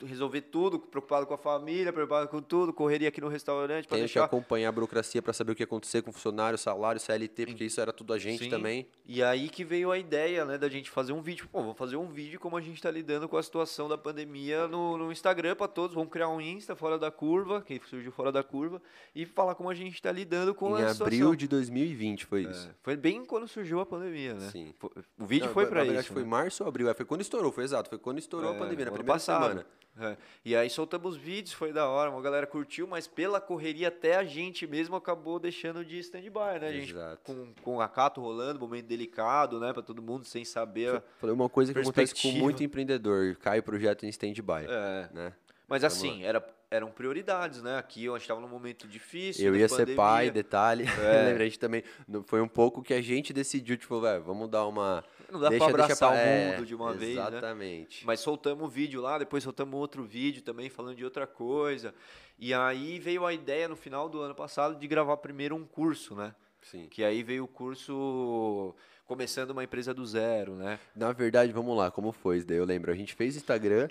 resolver tudo, preocupado com a família, preocupado com tudo, correria aqui no restaurante para que deixar. acompanhar a burocracia para saber o que ia acontecer com funcionário, salário, CLT, porque isso era tudo a gente Sim. também. E aí que veio a ideia, né, da gente fazer um vídeo. Pô, vamos fazer um vídeo como a gente tá lidando com a situação da pandemia no, no Instagram para todos. Vamos criar um Insta fora da curva, que surgiu fora da curva, e falar como a gente tá lidando com em a abril situação. de 2020 foi isso. É, foi bem quando surgiu a pandemia, né? Sim. O vídeo Não, foi para verdade, isso. foi né? março ou abril? É, foi quando estourou, foi exato. Foi quando estourou a É, pandemia, na primeira passado. semana. É. E aí soltamos vídeos, foi da hora, uma galera curtiu, mas pela correria até a gente mesmo acabou deixando de stand-by, né? Exato. com, com a Cato rolando, momento delicado, né? Pra todo mundo, sem saber. Falei uma coisa que acontece com muito empreendedor, cai o projeto em stand-by, É. né? Mas assim, era, eram prioridades, né? Aqui gente estava num momento difícil. Eu ia ser pandemia. pai, detalhe. <laughs> É. Lembra, a gente também. Foi um pouco que a gente decidiu, tipo, velho, vamos dar uma. Não dá deixa, pra abraçar pra- o é, mundo de uma vez, né? Exatamente. Mas soltamos um vídeo lá, depois soltamos outro vídeo também falando de outra coisa. E aí veio a ideia no final do ano passado de gravar primeiro um curso, né? Sim. Que aí veio o curso começando uma empresa do zero, né? Na verdade, vamos lá, como foi isso daí? Eu lembro, a gente fez Instagram,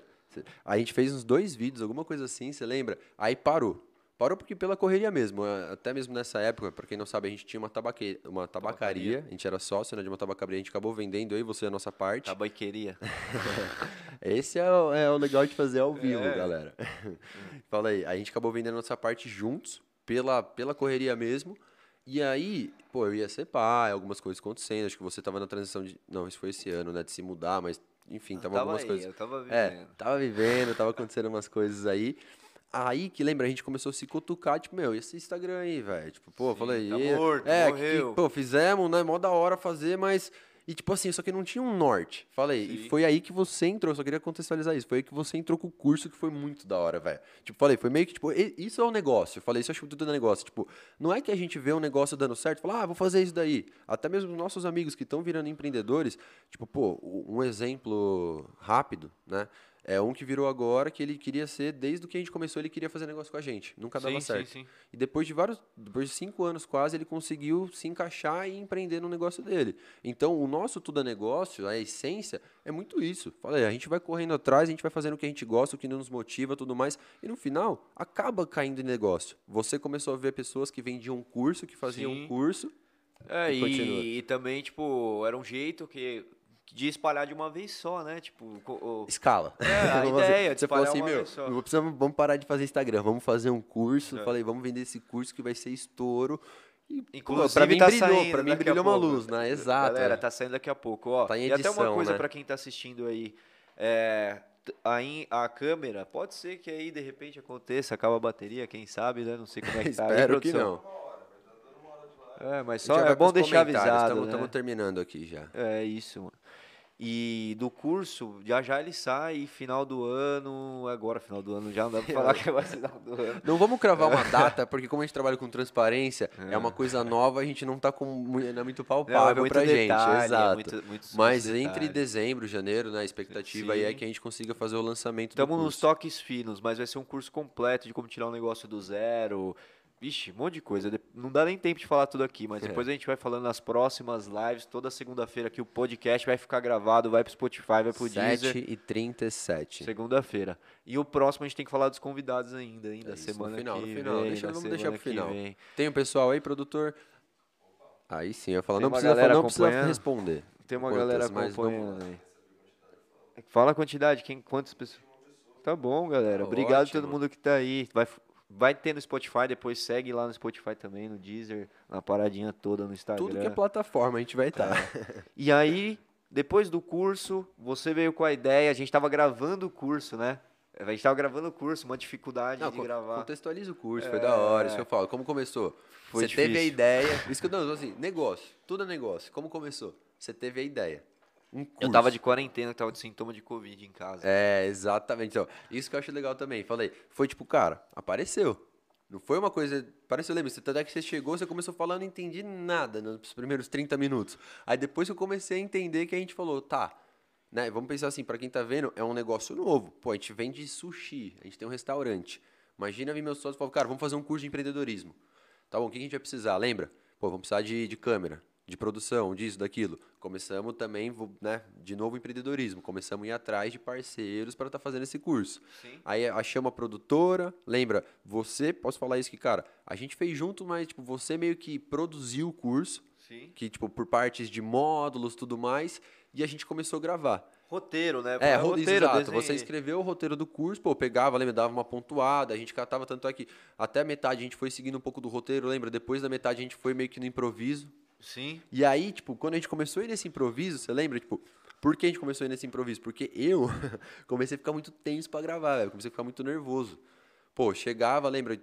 a gente fez uns dois vídeos, alguma coisa assim, você lembra? Aí parou. Parou porque pela correria mesmo, até mesmo nessa época, pra quem não sabe, a gente tinha uma, tabaque, uma tabacaria, a gente era sócio né, de uma tabacaria, a gente acabou vendendo aí, você a nossa parte. Tabaqueria. <laughs> Esse é o, é o legal de fazer ao vivo, É. galera. <laughs> Fala aí, a gente acabou vendendo nossa parte juntos, pela, pela correria mesmo. E aí, pô, eu ia ser pai, algumas coisas acontecendo. Acho que você tava na transição de. Não, isso foi esse ano, né? De se mudar, mas enfim, tava, tava algumas aí, coisas. eu tava vivendo. É, tava vivendo, tava acontecendo umas coisas aí. Aí que lembra, a gente começou a se cutucar, tipo, meu, esse Instagram aí, velho. Tipo, pô, Sim, falei, tá morto, é, morreu. Que, pô, fizemos, né? Mó da hora fazer, mas. E tipo assim, só que não tinha um norte. Falei, e Sim. foi aí que você entrou, só queria contextualizar isso. Foi aí que você entrou com o curso que foi muito da hora, velho. Tipo, falei, foi meio que, tipo, e- isso é um negócio. Falei, isso eu acho que tudo é negócio. Tipo, não é que a gente vê um negócio dando certo, fala, ah, vou fazer isso daí. Até mesmo os nossos amigos que estão virando empreendedores, tipo, pô, um exemplo rápido, né? É um que virou agora que ele queria ser, desde que a gente começou, ele queria fazer negócio com a gente. Nunca dava sim, certo. sim, sim. E depois de vários, depois de cinco anos quase, ele conseguiu se encaixar e empreender no negócio dele. Então, o nosso tudo é negócio, a essência, é muito isso. Falei, a gente vai correndo atrás, a gente vai fazendo o que a gente gosta, o que nos motiva, tudo mais. E no final, acaba caindo em negócio. Você começou a ver pessoas que vendiam um curso, que faziam um curso. É, E e, e também, tipo, era um jeito que, de espalhar de uma vez só, né? Tipo, o- Escala. É, a <laughs> ideia de Você falou espalhar assim, meu, vamos parar de fazer Instagram, vamos fazer um curso. É. Falei, vamos vender esse curso que vai ser estouro. E, Inclusive, pra mim tá brilhou, pra mim brilhou uma luz, né? Exato. Galera, é. tá saindo daqui a pouco, ó. Tá em e até uma edição, coisa né? pra quem tá assistindo aí. É, a, in- a câmera, pode ser que aí de repente aconteça, acaba a bateria, quem sabe, né? Não sei como é que tá. aí, <laughs> Espero que produção. não. É, mas só gente é bom deixar avisado, Estamos né? terminando aqui já. É isso, mano. E do curso, já já ele sai, final do ano, agora final do ano, já não dá pra falar que vai ser final do ano. Não vamos cravar uma <laughs> data, porque como a gente trabalha com transparência, é, uma coisa nova, a gente não tá com não é muito palpável Não, é muito pra gente. detalhe, é Exato. muito- muitos- Mas entre dezembro, janeiro, né, a expectativa aí é Sim. que a gente consiga fazer o lançamento do Estamos nos curso. toques finos, mas vai ser um curso completo de como tirar um negócio do zero. Vixe, um monte de coisa. Não dá nem tempo de falar tudo aqui, mas É. depois a gente vai falando nas próximas lives. Toda segunda-feira aqui o podcast vai ficar gravado, vai pro Spotify, vai pro Deezer. 7 e 37. Segunda-feira. E o próximo a gente tem que falar dos convidados ainda, hein? Da É isso, no semana final, que no final. vem. Deixa- vamos deixar semana pro final. vem. Tem um pessoal aí, produtor? Aí sim, eu ia falar, Tem não precisa, falar, não precisa responder. Tem uma Quantas, galera acompanhando aí. Fala a quantidade, quem, quantas pessoas. Tá bom, galera. Tá Obrigado a todo mundo que tá aí. Vai, vai ter no Spotify, depois segue lá no Spotify também, no Deezer, na paradinha toda no Instagram. Tudo que é plataforma a gente vai estar. <laughs> E aí, depois do curso, você veio com a ideia, a gente tava gravando o curso, né? A gente tava gravando o curso, uma dificuldade Não, de gravar. contextualiza o curso, foi da hora, isso que eu falo. Como começou? Foi você teve a difícil. ideia. <laughs> Isso que eu não, assim, negócio, tudo é negócio. Como começou? Você teve a ideia. Um. Eu tava de quarentena, tava de sintoma de Covid em casa. É, exatamente. Então, isso que eu acho legal também. Falei, foi tipo, cara, apareceu. Não foi uma coisa. Pareceu, lembra? Você, até que você chegou, você começou falando, não entendi nada nos primeiros 30 minutos. Aí depois que eu comecei a entender que a gente falou, tá. Né, vamos pensar assim, pra quem tá vendo, é um negócio novo. Pô, a gente vende sushi, a gente tem um restaurante. Imagina vir meus sócios e falar, cara, vamos fazer um curso de empreendedorismo. Tá bom, o que a gente vai precisar? Lembra? Pô, vamos precisar de, de câmera. De produção, disso, daquilo. Começamos também, né, de novo empreendedorismo. Começamos a ir atrás de parceiros para estar fazendo esse curso. Sim. Aí achamos a produtora. Lembra, você, posso falar isso que, cara, a gente fez junto, mas tipo, você meio que produziu o curso, Sim. que tipo, por partes de módulos, tudo mais, e a gente começou a gravar. Roteiro, né? É, ro- roteiro, exato. desenhei. Você escreveu o roteiro do curso, pô, eu pegava, lembra, dava uma pontuada, a gente catava tanto é que até a metade a gente foi seguindo um pouco do roteiro, lembra? Depois da metade a gente foi meio que no improviso. Sim. E aí, tipo, quando a gente começou a ir nesse improviso, você lembra, tipo, por que a gente começou a ir nesse improviso? Porque eu <laughs> comecei a ficar muito tenso pra gravar, velho. Comecei a ficar muito nervoso. Pô, chegava, lembra?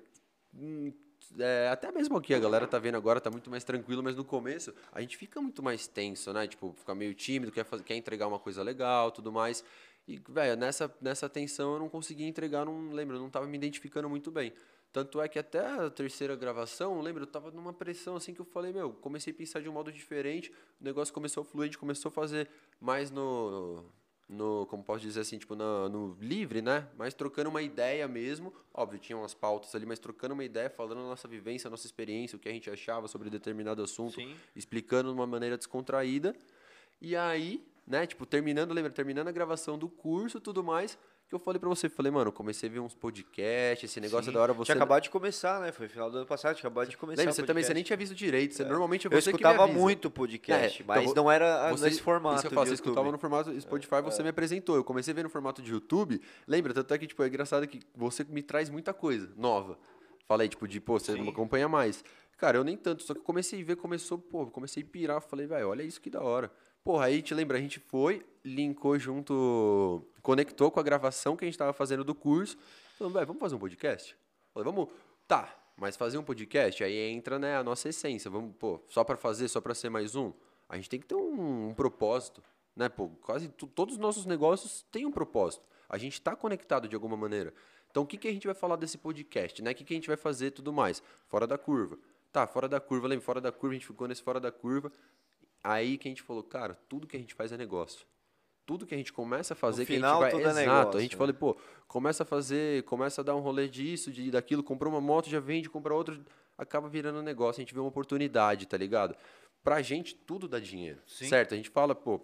hum, é, até mesmo aqui, a galera tá vendo agora, tá muito mais tranquilo, mas no começo a gente fica muito mais tenso, né? Tipo, fica meio tímido, quer, fazer, quer entregar uma coisa legal, tudo mais. E, velho, nessa, nessa tensão eu não conseguia entregar, não lembro, eu não tava me identificando muito bem. Tanto é que até a terceira gravação, lembra, eu tava numa pressão assim que eu falei, meu, comecei a pensar de um modo diferente, o negócio começou a fluir, a gente começou a fazer mais no, no como posso dizer assim, tipo, no, no livre, né? Mas trocando uma ideia mesmo, óbvio, tinha umas pautas ali, mas trocando uma ideia, falando a nossa vivência, a nossa experiência, o que a gente achava sobre determinado assunto, Sim. explicando de uma maneira descontraída. E aí, né, tipo, terminando, lembra, terminando a gravação do curso e tudo mais, que eu falei pra você, falei, mano, comecei a ver uns podcasts, esse negócio Sim. é da hora você Tinha acabado de começar, né? Foi final do ano passado, tinha acabado de começar. Lembra, o você também você nem tinha visto direito, você, normalmente é Eu você me escutava muito podcast, É, mas então, não era Você- nesse formato. Isso que eu falo, você escutava no formato Spotify, você me apresentou. Eu comecei a ver no formato de YouTube. Lembra, tanto é que, tipo, é engraçado que você me traz muita coisa nova. Falei, tipo, de, pô, você Sim. não acompanha mais. Cara, eu nem tanto, só que eu comecei a ver, começou, pô, comecei a pirar, falei, velho, olha isso que da hora. Porra, aí te lembra, a gente foi, linkou junto, conectou com a gravação que a gente tava fazendo do curso. Falando, vamos fazer um podcast? Falei, vamos, tá, mas fazer um podcast, aí entra, né, a nossa essência. Vamos, pô, só pra fazer, só pra ser mais um? A gente tem que ter um, um propósito, né, pô, quase todos os nossos negócios têm um propósito. A gente tá conectado de alguma maneira. Então, o que, que a gente vai falar desse podcast, né? O que, que a gente vai fazer tudo mais? Fora da curva. Tá, fora da curva, lembra? Fora da curva, a gente ficou nesse fora da curva. Aí que a gente falou, cara, tudo que a gente faz é negócio. Tudo que a gente começa a fazer, que final, a gente vai. é Exato. negócio, a gente né? falou, pô, começa a fazer, começa a dar um rolê disso, de daquilo, comprou uma moto, já vende, compra outra, acaba virando um negócio, a gente vê uma oportunidade, tá ligado? Pra gente, tudo dá dinheiro. Sim. Certo? A gente fala, pô,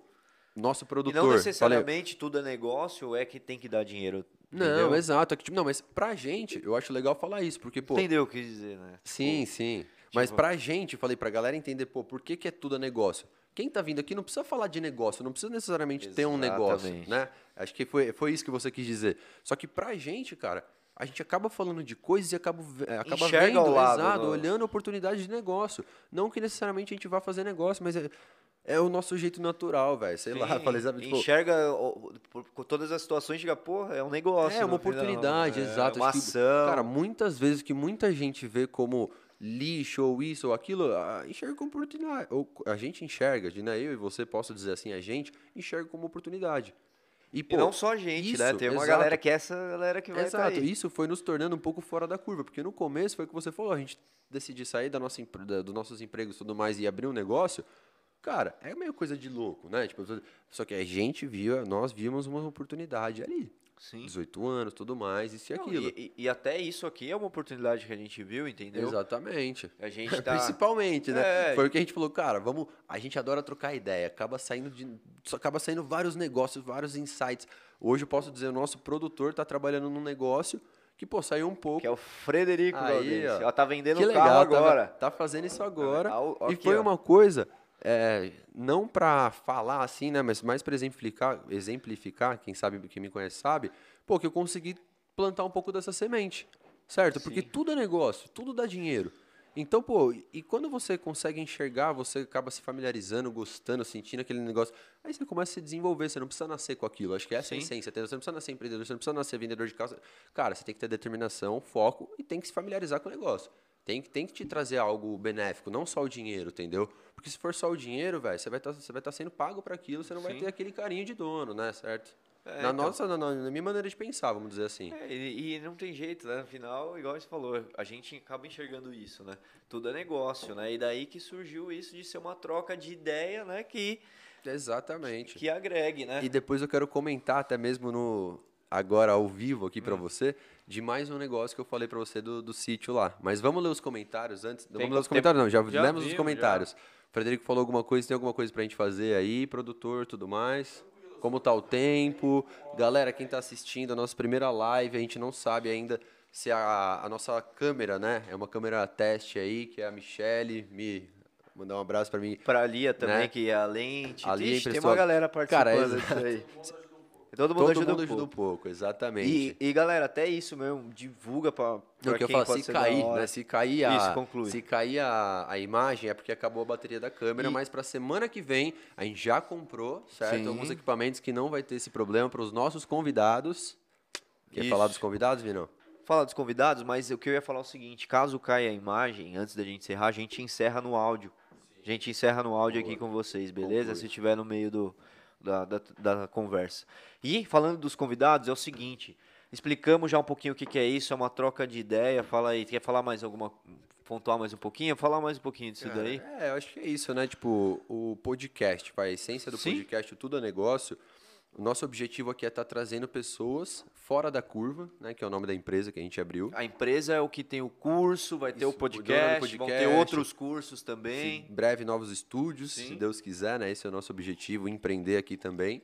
nosso E produtor. não falei, necessariamente tudo é negócio, é que tem que dar dinheiro. não, entendeu? exato. É que, tipo, não, mas pra gente, eu acho legal falar isso, porque, pô. Entendeu o que eu quis dizer, né? Sim, sim. Mas tipo- pra gente, falei pra galera entender, pô, por que, que é tudo negócio? Quem tá vindo aqui não precisa falar de negócio, não precisa necessariamente ter um negócio, Exatamente. né? Acho que foi, foi isso que você quis dizer. Só que pra gente, cara, a gente acaba falando de coisas e acaba, eh, acaba Enxerga vendo, lado exato, do- olhando oportunidade de negócio. Não que necessariamente a gente vá fazer negócio, mas é, é o nosso jeito natural, velho. Sei lá, Sim, falei, sabe, tipo, enxerga por todas as situações, chega, porra, é um negócio. É uma final, oportunidade, é exato. Uma Acho que, ação. cara, muitas vezes que muita gente vê como lixo ou isso ou aquilo, enxerga como oportunidade. Ou a gente enxerga, né? Eu e você posso dizer assim, a gente enxerga como oportunidade. E, E pô, não só a gente, né? isso, Tem uma exato. galera que é essa galera que vai Exato, isso foi nos tornando um pouco fora da curva, porque no começo foi o que você falou, a gente decidir sair da nossa, da- dos nossos empregos e tudo mais e abrir um negócio, cara, é meio coisa de louco, né? Tipo, só que a gente viu, nós vimos uma oportunidade ali. Sim. 18 anos, tudo mais, isso e Não, aquilo. e, e- até isso aqui é uma oportunidade que a gente viu, entendeu? Exatamente. A gente <laughs> tá. Principalmente, né? É. Foi o que a gente falou, cara, vamos. A gente adora trocar ideia, acaba saindo de. Acaba saindo vários negócios, vários insights. Hoje eu posso dizer, o nosso produtor tá trabalhando num negócio que, pô, saiu um pouco. Que é o Frederico Aí, ó. Ó, tá vendendo que legal, carro tá- agora. Tá, fazendo isso agora. Ó, ó, e foi ó. uma coisa, é, não pra falar assim, né? Mas mais pra exemplificar, exemplificar, quem sabe, quem me conhece sabe, pô, que eu consegui plantar um pouco dessa semente. Certo? Porque Sim. tudo é negócio, tudo dá dinheiro. Então, pô, e quando você consegue enxergar, você acaba se familiarizando, gostando, sentindo aquele negócio, aí você começa a se desenvolver, você não precisa nascer com aquilo. Acho que essa é a essência. Você não precisa nascer empreendedor, você não precisa nascer vendedor de casa. Cara, você tem que ter determinação, foco e tem que se familiarizar com o negócio. Tem, que- tem que te trazer algo benéfico, não só o dinheiro, entendeu? Porque se for só o dinheiro, velho, você vai estar você vai tá sendo pago para aquilo, você não vai Sim. ter aquele carinho de dono, né? Certo? É, na então. nossa, na, na- minha maneira de pensar, vamos dizer assim. É, e, e não tem jeito, né? No final, igual você falou, a gente acaba enxergando isso, né? Tudo é negócio, né? E daí que surgiu isso de ser uma troca de ideia, né? Que, Exatamente. que agregue, né? E depois eu quero comentar até mesmo no agora ao vivo aqui Hum. pra você de mais um negócio que eu falei pra você do, do sítio lá. Mas vamos ler os comentários antes. Tem vamos ler os co- comentários não, já, já lemos os comentários. O Frederico falou alguma coisa, tem alguma coisa pra gente fazer aí, produtor, tudo mais? Como tá o tempo? Galera, quem tá assistindo a nossa primeira live, a gente não sabe ainda se a, a nossa câmera, né? É uma câmera teste aí, que é a Michelle, me mandar um abraço pra mim. Pra Lia também, Né? que é a lente. A Lia Ixi, tem uma galera participando Cara, disso aí. Todo mundo Todo ajuda mundo um ajuda um pouco. exatamente. E, e, galera, até isso mesmo, divulga pra, Não, pra que eu quem falo, se cair, né? Se cair a, Isso, conclui. se cair a, a imagem é porque acabou a bateria da câmera, E- mas para semana que vem a gente já comprou, certo? Sim. Alguns equipamentos que não vai ter esse problema para os nossos convidados. Quer Isso. falar dos convidados, Vinão? Falar dos convidados, mas o que eu ia falar é o seguinte, caso caia a imagem, antes da gente encerrar, a gente encerra no áudio. A gente encerra no áudio aqui com vocês, beleza? Conclui. Se tiver no meio do, da, da, da conversa. E falando dos convidados, é o seguinte, explicamos já um pouquinho o que, que é isso, é uma troca de ideia, fala aí, quer falar mais alguma, pontuar mais um pouquinho? Falar mais um pouquinho disso daí? É, eu acho que é isso, né? Tipo, o podcast, a essência do Sim. podcast, tudo é negócio. O nosso objetivo aqui é estar trazendo pessoas fora da curva, né? Que é o nome da empresa que a gente abriu. A empresa é o que tem o curso, vai ter Isso, o do podcast, vão ter podcast. outros cursos também. Em breve, novos estúdios, Sim. se Deus quiser, né? Esse é o nosso objetivo, empreender aqui também.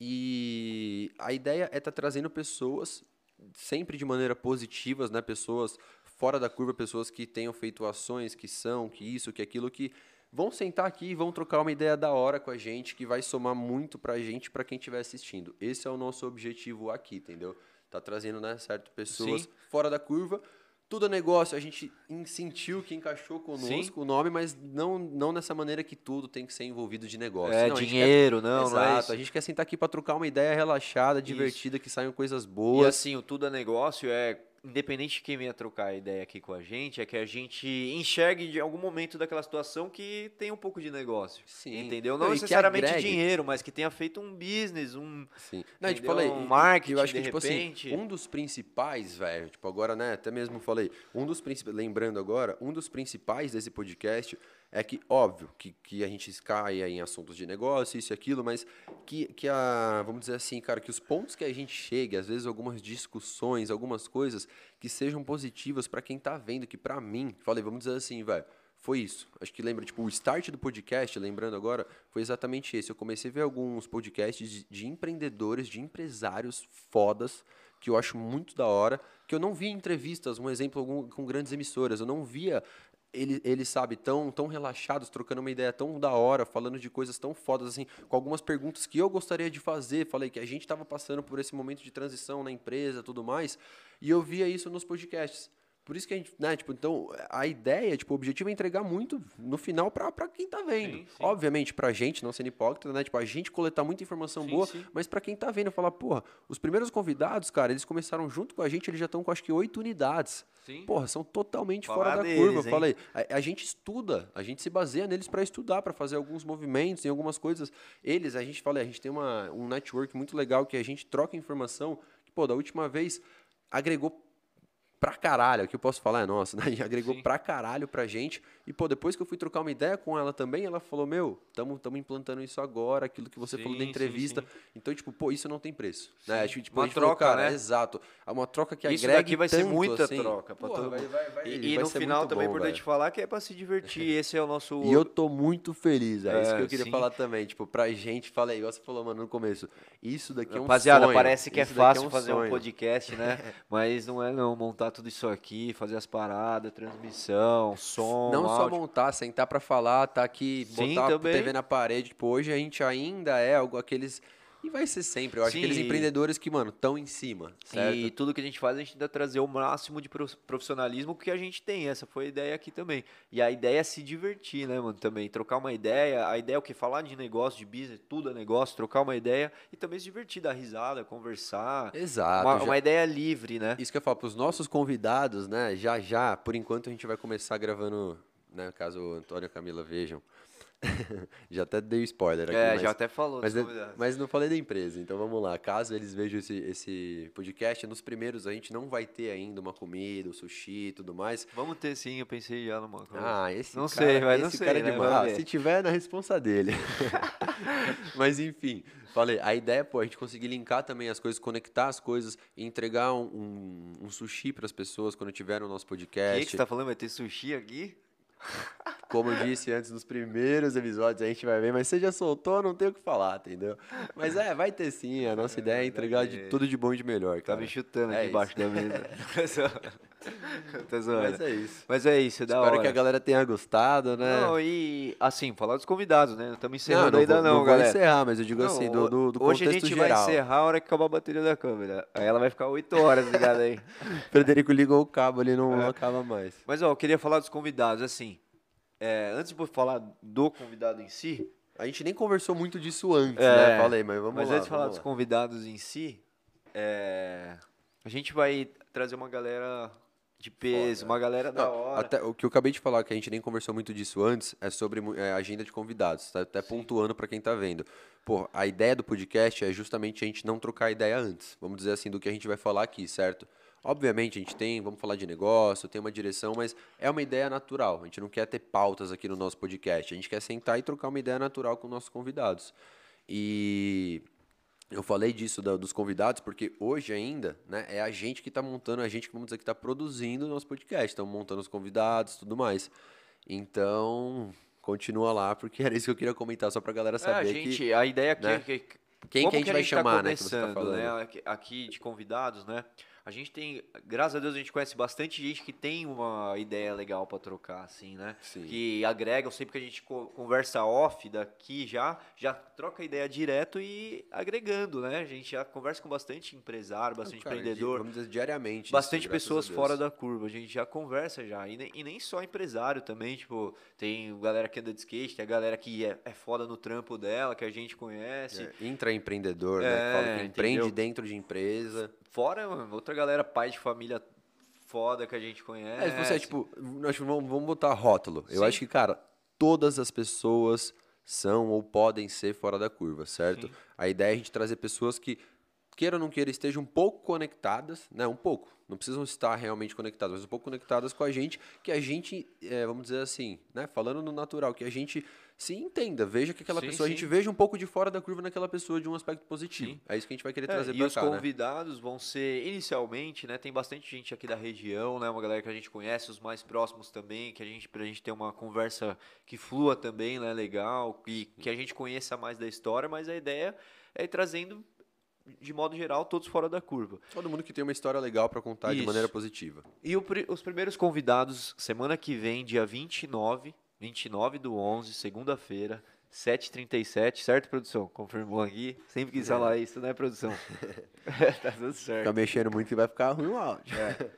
E a ideia é estar trazendo pessoas sempre de maneira positivas, né? Pessoas fora da curva, pessoas que tenham feito ações, que são, que isso, que aquilo, que vão sentar aqui e vão trocar uma ideia da hora com a gente, que vai somar muito pra gente, pra quem estiver assistindo. Esse é o nosso objetivo aqui, entendeu? Tá trazendo, né, certo, pessoas Sim. fora da curva. Tudo é negócio, a gente en- sentiu que encaixou conosco o nome, mas não, não nessa maneira que tudo tem que ser envolvido de negócio. É, Não, dinheiro, quer- não, não é Exato, isso. a gente quer sentar aqui pra trocar uma ideia relaxada, divertida, que saiam coisas boas. E assim, o tudo é negócio é independente de quem venha trocar a ideia aqui com a gente, é que a gente enxergue de algum momento daquela situação que tem um pouco de negócio. Sim. Entendeu? Não, necessariamente agregue. dinheiro, mas que tenha feito um business, um Sim. Não, tipo, falei, Um marketing, eu acho que, de tipo repente. assim, um dos principais, velho, tipo, agora, né, até mesmo falei, um dos principais, lembrando agora, um dos principais desse podcast é que, óbvio, que, que a gente caia em assuntos de negócio, isso e aquilo, mas que, que a, vamos dizer assim, cara, que os pontos que a gente chegue, às vezes algumas discussões, algumas coisas que sejam positivas pra quem tá vendo, que pra mim, falei, vamos dizer assim, velho, foi isso. Acho que lembra, tipo, o start do podcast, lembrando agora, foi exatamente esse. Eu comecei a ver alguns podcasts de, de empreendedores, de empresários fodas, que eu acho muito da hora, que eu não via entrevistas, um exemplo com grandes emissoras, eu não via ele- eles, sabe, tão, tão relaxados, trocando uma ideia tão da hora, falando de coisas tão fodas, assim, com algumas perguntas que eu gostaria de fazer. Falei que a gente estava passando por esse momento de transição na empresa tudo mais, e eu via isso nos podcasts. Por isso que a gente, né, tipo, então, a ideia, tipo, o objetivo é entregar muito no final pra, pra quem tá vendo. Sim, sim. Obviamente, pra gente, não sendo hipócrita, né, tipo, a gente coletar muita informação Sim, boa, sim. mas pra quem tá vendo, falar, porra, os primeiros convidados, cara, eles começaram junto com a gente, eles já estão com acho que oito unidades. Sim. Porra, são totalmente Falar fora da deles, curva. Eu hein? falei, a, a gente estuda, a gente se baseia neles para estudar, para fazer alguns movimentos, em algumas coisas. Eles, a gente fala, a gente tem uma, um network muito legal que a gente troca informação. Que, pô, da última vez agregou pra caralho, o que eu posso falar é nossa, <laughs> né? Agregou Sim. pra caralho pra gente. E, pô, depois que eu fui trocar uma ideia com ela também, ela falou, meu, tamo, tamo implantando isso agora, aquilo que você falou Sim, da sim, entrevista. sim. Então, tipo, pô, isso não tem preço. Né? Sim. Acho tipo, Uma falou, troca, cara, né? Exato. É uma troca que Isso agregue daqui vai ser muita assim. troca pra Porra, todo vai- vai- vai- E, e no final também é importante falar que é pra se divertir. <laughs> Esse é o nosso. E eu tô muito feliz, é, isso que É, eu queria sim. falar também. Tipo, pra gente, falei, igual você falou, mano, no começo. Isso daqui é um Rapaziada, sonho. parece que é isso daqui fácil um fazer um sonho. podcast, né? <laughs> Mas não é não, montar tudo isso aqui, fazer as paradas, transmissão, som, Não só áudio. montar, sentar pra falar, tá aqui, Sim, botar também. TV na parede. Tipo, hoje a gente ainda é algo aqueles. E vai ser sempre, eu acho, Sim, aqueles empreendedores que, mano, estão em cima, certo? E tudo que a gente faz, a gente tenta trazer o máximo de prof- profissionalismo que a gente tem. Essa foi a ideia aqui também. E a ideia é se divertir, né, mano? Também trocar uma ideia. A ideia é o que? Falar de negócio, de business, tudo é negócio, trocar uma ideia e também se divertir, dar risada, conversar. Exato. uma, já- uma ideia livre, né? Isso que eu falo para os nossos convidados, né? Já já, por enquanto a gente vai começar gravando, né? Caso o Antônio e a Camila vejam. <laughs> já até dei spoiler aqui. É, mas, já até falou mas, mas não falei da empresa, então vamos lá. Caso eles vejam esse, esse podcast, nos primeiros a gente não vai ter ainda uma comida, o sushi e tudo mais. Vamos ter sim, eu pensei já numa coisa. Ah, esse Não cara, sei, mas não esse sei, cara é né? demais. Vamos Ah, se tiver, é na responsa dele. <laughs> <laughs> mas enfim, falei, a ideia é, pô, a gente conseguir linkar também as coisas, conectar as coisas e entregar um, um, um sushi para as pessoas quando tiver nosso O que, podcast. que você tá falando? Vai ter sushi aqui? Como eu disse antes, nos primeiros episódios a gente vai ver, mas você já soltou, não tem o que falar, entendeu? Mas é, vai ter sim, a nossa ideia é entregar de tudo de bom e de melhor, Tá cara. me chutando É aqui embaixo da mesa. <laughs> <laughs> Tá zoando. Mas é isso. Mas é isso, é da Espero hora. que a galera tenha gostado, né? Não, e assim, falar dos convidados, né? Não estamos encerrando não ainda vou, não, vou galera. encerrar, mas eu digo Não, assim, do, do, do hoje a gente geral. vai encerrar a hora que acabar a bateria da câmera. Aí ela vai ficar 8 horas ligada aí. <laughs> Frederico ligou o cabo ali, não, É. não acaba mais. Mas ó, eu queria falar dos convidados, assim. é, antes de falar do convidado em si, A gente nem conversou muito disso antes, É, né? Falei, mas vamos mas lá. antes de falar vamos dos lá. convidados em si, é, a gente vai trazer uma galera de peso, Foda. uma galera da hora. até, o que eu acabei de falar, que a gente nem conversou muito disso antes, é sobre é, agenda de convidados, tá? Até pontuando para quem tá vendo. Pô, a ideia do podcast é justamente a gente não trocar ideia antes, vamos dizer assim, do que a gente vai falar aqui, certo? Obviamente a gente tem, vamos falar de negócio, tem uma direção, mas é uma ideia natural. A gente não quer ter pautas aqui no nosso podcast, a gente quer sentar e trocar uma ideia natural com nossos convidados. E eu falei disso da- dos convidados porque hoje ainda, né, é a gente que está montando, a gente que vamos dizer que está produzindo o nosso podcast, estamos montando os convidados, tudo mais. Então, continua lá porque era isso que eu queria comentar só para a galera É, a saber gente, que a ideia aqui né? é que Quem que a gente vai tá chamar, né, que você tá começando, falando. né, aqui de convidados, né? A gente tem, graças a Deus, a gente conhece bastante gente que tem uma ideia legal pra trocar, assim, né? Sim. Que agregam sempre que a gente co- conversa off daqui já, já troca ideia direto e agregando, né? A gente já conversa com bastante empresário, bastante Cara, empreendedor. vamos dizer diariamente. Bastante isso, graças a pessoas fora da curva, a gente já conversa já. E nem, e nem só empresário também, tipo, tem galera que anda de skate, tem a galera que é, é foda no trampo dela, que a gente conhece. É, intraempreendedor, né? É, Que fala que empreende entendeu? dentro de empresa. Fora, mano, outra galera, pai de família foda que a gente conhece. É, você, tipo, nós vamos, vamos botar rótulo. Eu Sim. acho que, cara, todas as pessoas são ou podem ser fora da curva, certo? Sim. A ideia é a gente trazer pessoas que, queira ou não queira, estejam um pouco conectadas, né? Um pouco. Não precisam estar realmente conectadas, mas um pouco conectadas com a gente, que a gente, é, vamos dizer assim, né? Falando no natural, que a gente se entenda, veja que aquela Sim, pessoa, a sim. gente veja um pouco de fora da curva naquela pessoa de um aspecto positivo. Sim. É isso que a gente vai querer É, trazer e pra os cá, né? convidados vão ser, inicialmente, né? Tem bastante gente aqui da região, né? Uma galera que a gente conhece, os mais próximos também, que a gente, pra gente ter uma conversa que flua também, né? Legal, e que a gente conheça mais da história, mas a ideia é ir trazendo, de modo geral, todos fora da curva. Todo mundo que tem uma história legal pra contar de Isso. maneira positiva. E o os primeiros convidados, semana que vem, dia 29, 29 do 11, segunda-feira, 7h37, certo, produção? Confirmou aqui. Sempre quis falar isso, né, produção? <laughs> <laughs> tá tudo certo. Ficar mexendo muito que vai ficar ruim o áudio. É.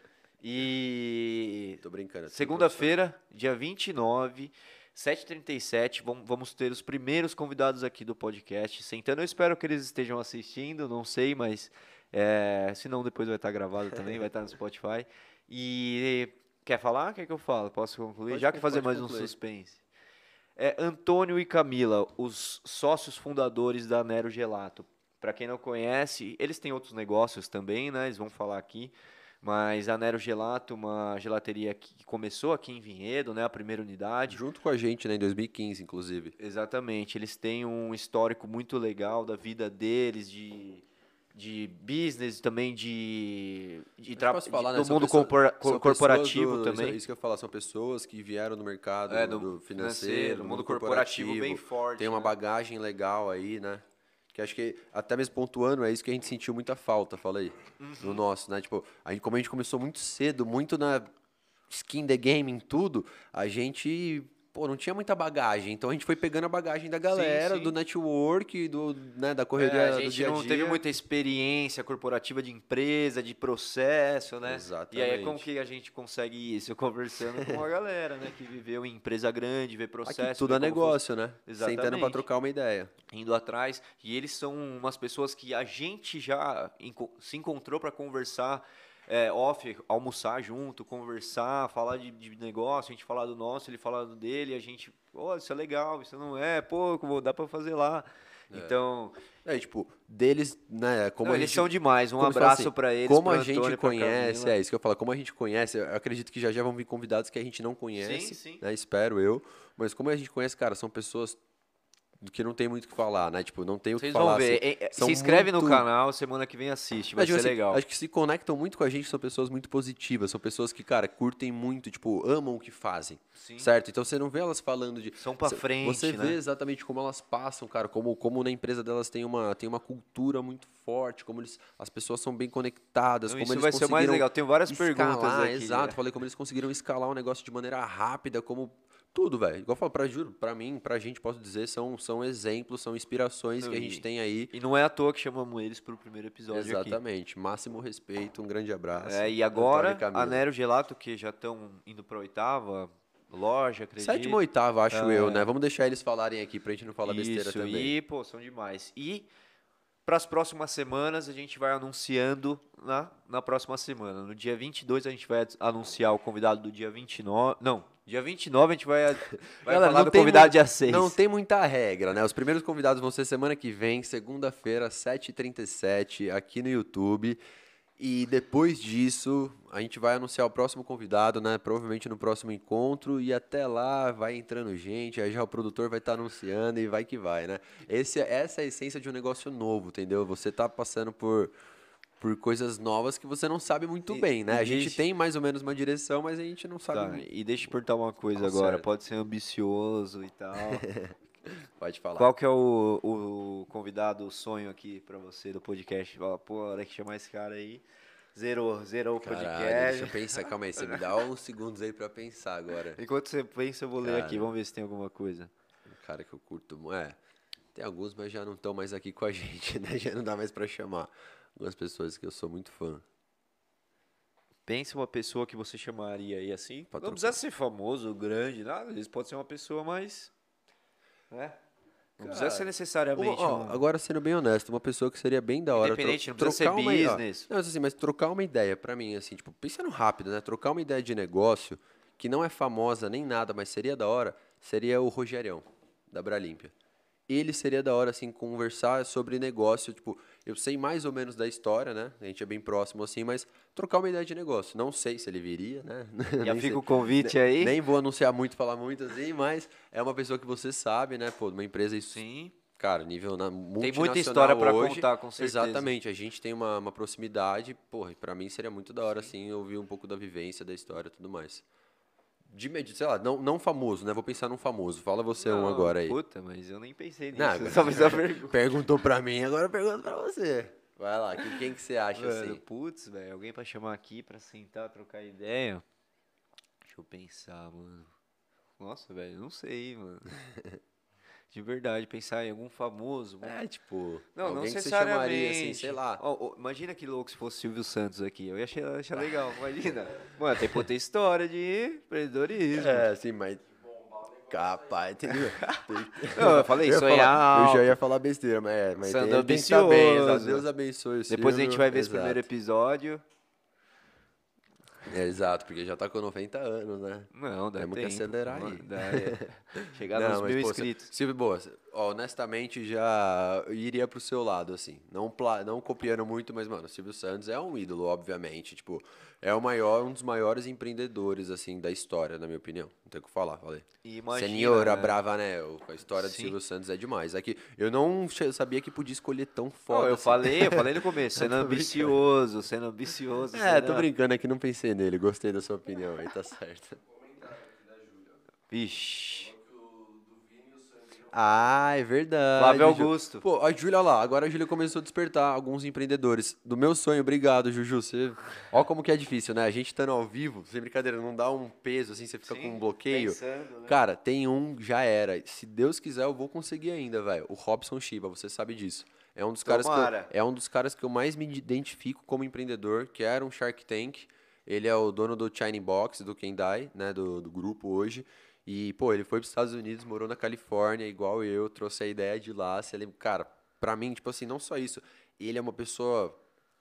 E Tô brincando. segunda-feira, dia 29, 7h37, vam- vamos ter os primeiros convidados aqui do podcast. Sentando, eu espero que eles estejam assistindo, não sei, mas é, se não, depois vai estar gravado também, vai estar no Spotify. E quer falar? Quer que eu falo? Posso concluir? Pode Já que fazer mais um concluir. suspense. É Antônio e Camila, os sócios fundadores da Nero Gelato. Para quem não conhece, eles têm outros negócios também, né? Eles vão falar aqui. Mas a Nero Gelato, uma gelateria que começou aqui em Vinhedo, né? A primeira unidade. Junto com a gente, né, em 2015, inclusive. Exatamente. Eles têm um histórico muito legal da vida deles, de, de business, também de, de, Mas tra- posso falar, de- né, do mundo corpora- cor- corporativo do- também. Isso, isso que eu falar, são pessoas que vieram no mercado É, do, do financeiro, mundo corporativo, bem forte. Tem uma né? bagagem legal aí, né? Que acho que, até mesmo pontuando, é isso que a gente sentiu muita falta, fala aí, Uhum. no nosso, né? Tipo, a gente, como a gente começou muito cedo, muito na skin the game, em tudo, a gente, pô, não tinha muita bagagem. Então a gente foi pegando a bagagem da galera, sim. do network, do, né, da correria É, a do gente dia a não dia. teve muita experiência corporativa de empresa, de processo, né? E aí, como Exatamente. que a gente consegue isso? Conversando com a galera, né? Que viveu em empresa grande, vê processo. Aqui tudo é como negócio, né? Sentando pra Exatamente. trocar uma ideia. indo atrás. E eles são umas pessoas que a gente já se encontrou para conversar é, off, almoçar junto, conversar, falar de, de negócio, a gente falar do nosso, ele falar do dele, a gente, pô, isso é legal, isso não é, pô, vou- dá para fazer lá. Então, É, tipo, deles, né, como não, eles gente... são demais. Um abraço assim, para eles. Como a gente Antônio, conhece, é isso que eu falo, como a gente conhece, eu acredito que já já vão vir convidados que a gente não conhece, sim. né, espero eu, mas como a gente conhece, cara, são pessoas que não tem muito o que falar, né? Tipo, não tem o que Vocês falar. vão ver. assim. Se inscreve no muito- canal, semana que vem assiste, vai tipo ser assim, legal. Acho que se conectam muito com a gente, são pessoas muito positivas, são pessoas que, cara, curtem muito, tipo, amam o que fazem. Sim. Certo? Então você não vê elas falando de. São pra frente, Você né? vê exatamente como elas passam, cara, como, como na empresa delas tem uma, tem uma cultura muito forte, como eles, as pessoas são bem conectadas, Não, como isso vai ser o mais legal. Tem várias escalar, perguntas aqui. Exato, né? falei como eles conseguiram escalar um negócio de maneira rápida, como tudo, velho. Igual eu falo, pra, juro, pra mim, pra gente, posso dizer, são, são exemplos, são inspirações Não, que a e- gente tem aí. E não é à toa que chamamos eles pro primeiro episódio aqui. Exatamente. Máximo respeito, um grande abraço. É, e agora, a Nero Gelato, que já estão indo pra oitava loja, acredito. Sétimo ou oitavo, acho É. eu, né? Vamos deixar eles falarem aqui pra gente não falar besteira Isso, também. e, pô, são demais. E para as próximas semanas, a gente vai anunciando na, na próxima semana. No dia 22, a gente vai anunciar o convidado do dia 29. Não, dia 29 a gente vai, vai Galera, falar não do convidado dia 6. Não tem muita regra, né? Os primeiros convidados vão ser semana que vem, segunda-feira, 7h37, aqui no YouTube. E depois disso, a gente vai anunciar o próximo convidado, né? Provavelmente no próximo encontro. E até lá vai entrando gente, aí já o produtor vai estar anunciando e vai que vai, né? Esse, essa é a essência de um negócio novo, entendeu? Você tá passando por, por coisas novas que você não sabe muito E- bem, né? A gente tem mais ou menos uma direção, mas a gente não sabe. Tá, muito. e deixa eu perguntar uma coisa Tá agora. Pode ser ambicioso e tal. <laughs> Pode falar. Qual que é o, o convidado, o sonho aqui pra você do podcast? Fala, pô, hora que chamar esse cara aí. Zerou, zerou o Caralho, podcast. deixa eu <laughs> pensar. Calma aí, você me dá uns segundos aí pra pensar agora. Enquanto você pensa, eu vou ler aqui. Cara. Vamos ver se tem alguma coisa. Um cara que eu curto. É, tem alguns, mas já não estão mais aqui com a <laughs> gente, né? Já não dá mais pra chamar. Algumas pessoas que eu sou muito fã. Pensa uma pessoa que você chamaria aí assim. Não precisa ser famoso, grande, nada. Às vezes pode ser uma pessoa mais. Né? Não precisa Cara, ser Uma- necessariamente. ó, um- Agora, sendo bem honesto, uma pessoa que seria bem da hora. Independente, não precisa ser trocar uma i- ó, business. Não, assim, mas trocar uma ideia pra mim, assim, tipo, pensando rápido, né? Trocar uma ideia de negócio que não é famosa nem nada, mas seria da hora, seria o Rogerião, da Bralímpia. Ele seria da hora, assim, conversar sobre negócio, tipo, eu sei mais ou menos da história, né? A gente é bem próximo, assim, mas trocar uma ideia de negócio. Não sei se ele viria, né? <laughs> Já fica sei. o convite aí. Nem vou anunciar muito, falar muito assim, mas é uma pessoa que você sabe, né? Pô, uma empresa isso, Sim. cara, nível na Tem muita história hoje. contar, com certeza. Exatamente, a gente tem uma, uma proximidade, porra, e pra mim seria muito da hora, assim, ouvir um pouco da vivência, da história e tudo mais. De medo, sei lá, não, não famoso, né? Vou pensar num famoso. Fala você um Não, agora aí. Puta, mas eu nem pensei nisso. Não, só fiz a <laughs> pergunta. Perguntou pra mim, agora eu pergunto pra você. Vai lá, quem, quem que você acha, Mano, assim? putz, velho, alguém pra chamar aqui pra sentar, trocar ideia? Deixa eu pensar, mano. Nossa, velho, não sei, mano. <laughs> De verdade, pensar em algum famoso. É, tipo, Não, não que você chamaria, assim, sei lá. Ó, ó, imagina que louco se fosse Silvio Santos aqui. Eu ia achar, achar legal, imagina. Mano, tem, tem história de empreendedorismo. É, assim, mas... Capaz, entendeu? <laughs> Não, eu falei, <laughs> ia sonhar falar- Eu já ia falar besteira, mas é, mas tem, tem que bem. Deus abençoe o Depois a gente vai ver esse exato. primeiro episódio. É, exato, porque já tá com 90 anos, né? Não, dá Temos que tempo. acelerar mano, aí. dá, é. <laughs> Chegar Não, nos mas, mil pô, inscritos. Silvio, boa, honestamente, já iria pro seu lado, assim. Não, não copiando muito, mas, mano, o Silvio Santos é um ídolo, obviamente. Tipo, é o maior, um dos maiores empreendedores, assim, da história, na minha opinião. Não tem o que falar, falei. Imagina, Senhora né? Bravanel, a história do Sim. Silvio Santos é demais. É que eu não sabia que podia escolher tão Não, foda. eu assim. falei, eu falei no <laughs> começo, sendo ambicioso, sendo ambicioso. É, sendo... tô brincando aqui, não pensei nele. Gostei da sua opinião aí, tá certo. Vixe. Ah, é verdade. Flávio. Augusto. Pô, a Júlia lá, agora a Júlia começou a despertar alguns empreendedores. Do meu sonho, obrigado, Juju. Você... Ó como que é difícil, né? A gente estando ao vivo, sem brincadeira, não dá um peso assim, você fica com um bloqueio. Pensando, né? Cara, tem um, já era. Se Deus quiser, eu vou conseguir ainda, velho. O Robson Shiba, você sabe disso. É um dos caras que eu, é um dos caras que eu mais me identifico como empreendedor, que era um Shark Tank. Ele é o dono do Shining Box, do Kendai, né, do, do grupo hoje. E, pô, ele foi para os Estados Unidos, morou na Califórnia, igual eu, trouxe a ideia de lá. Se ele, cara, pra mim, tipo assim, não só isso, ele é uma pessoa.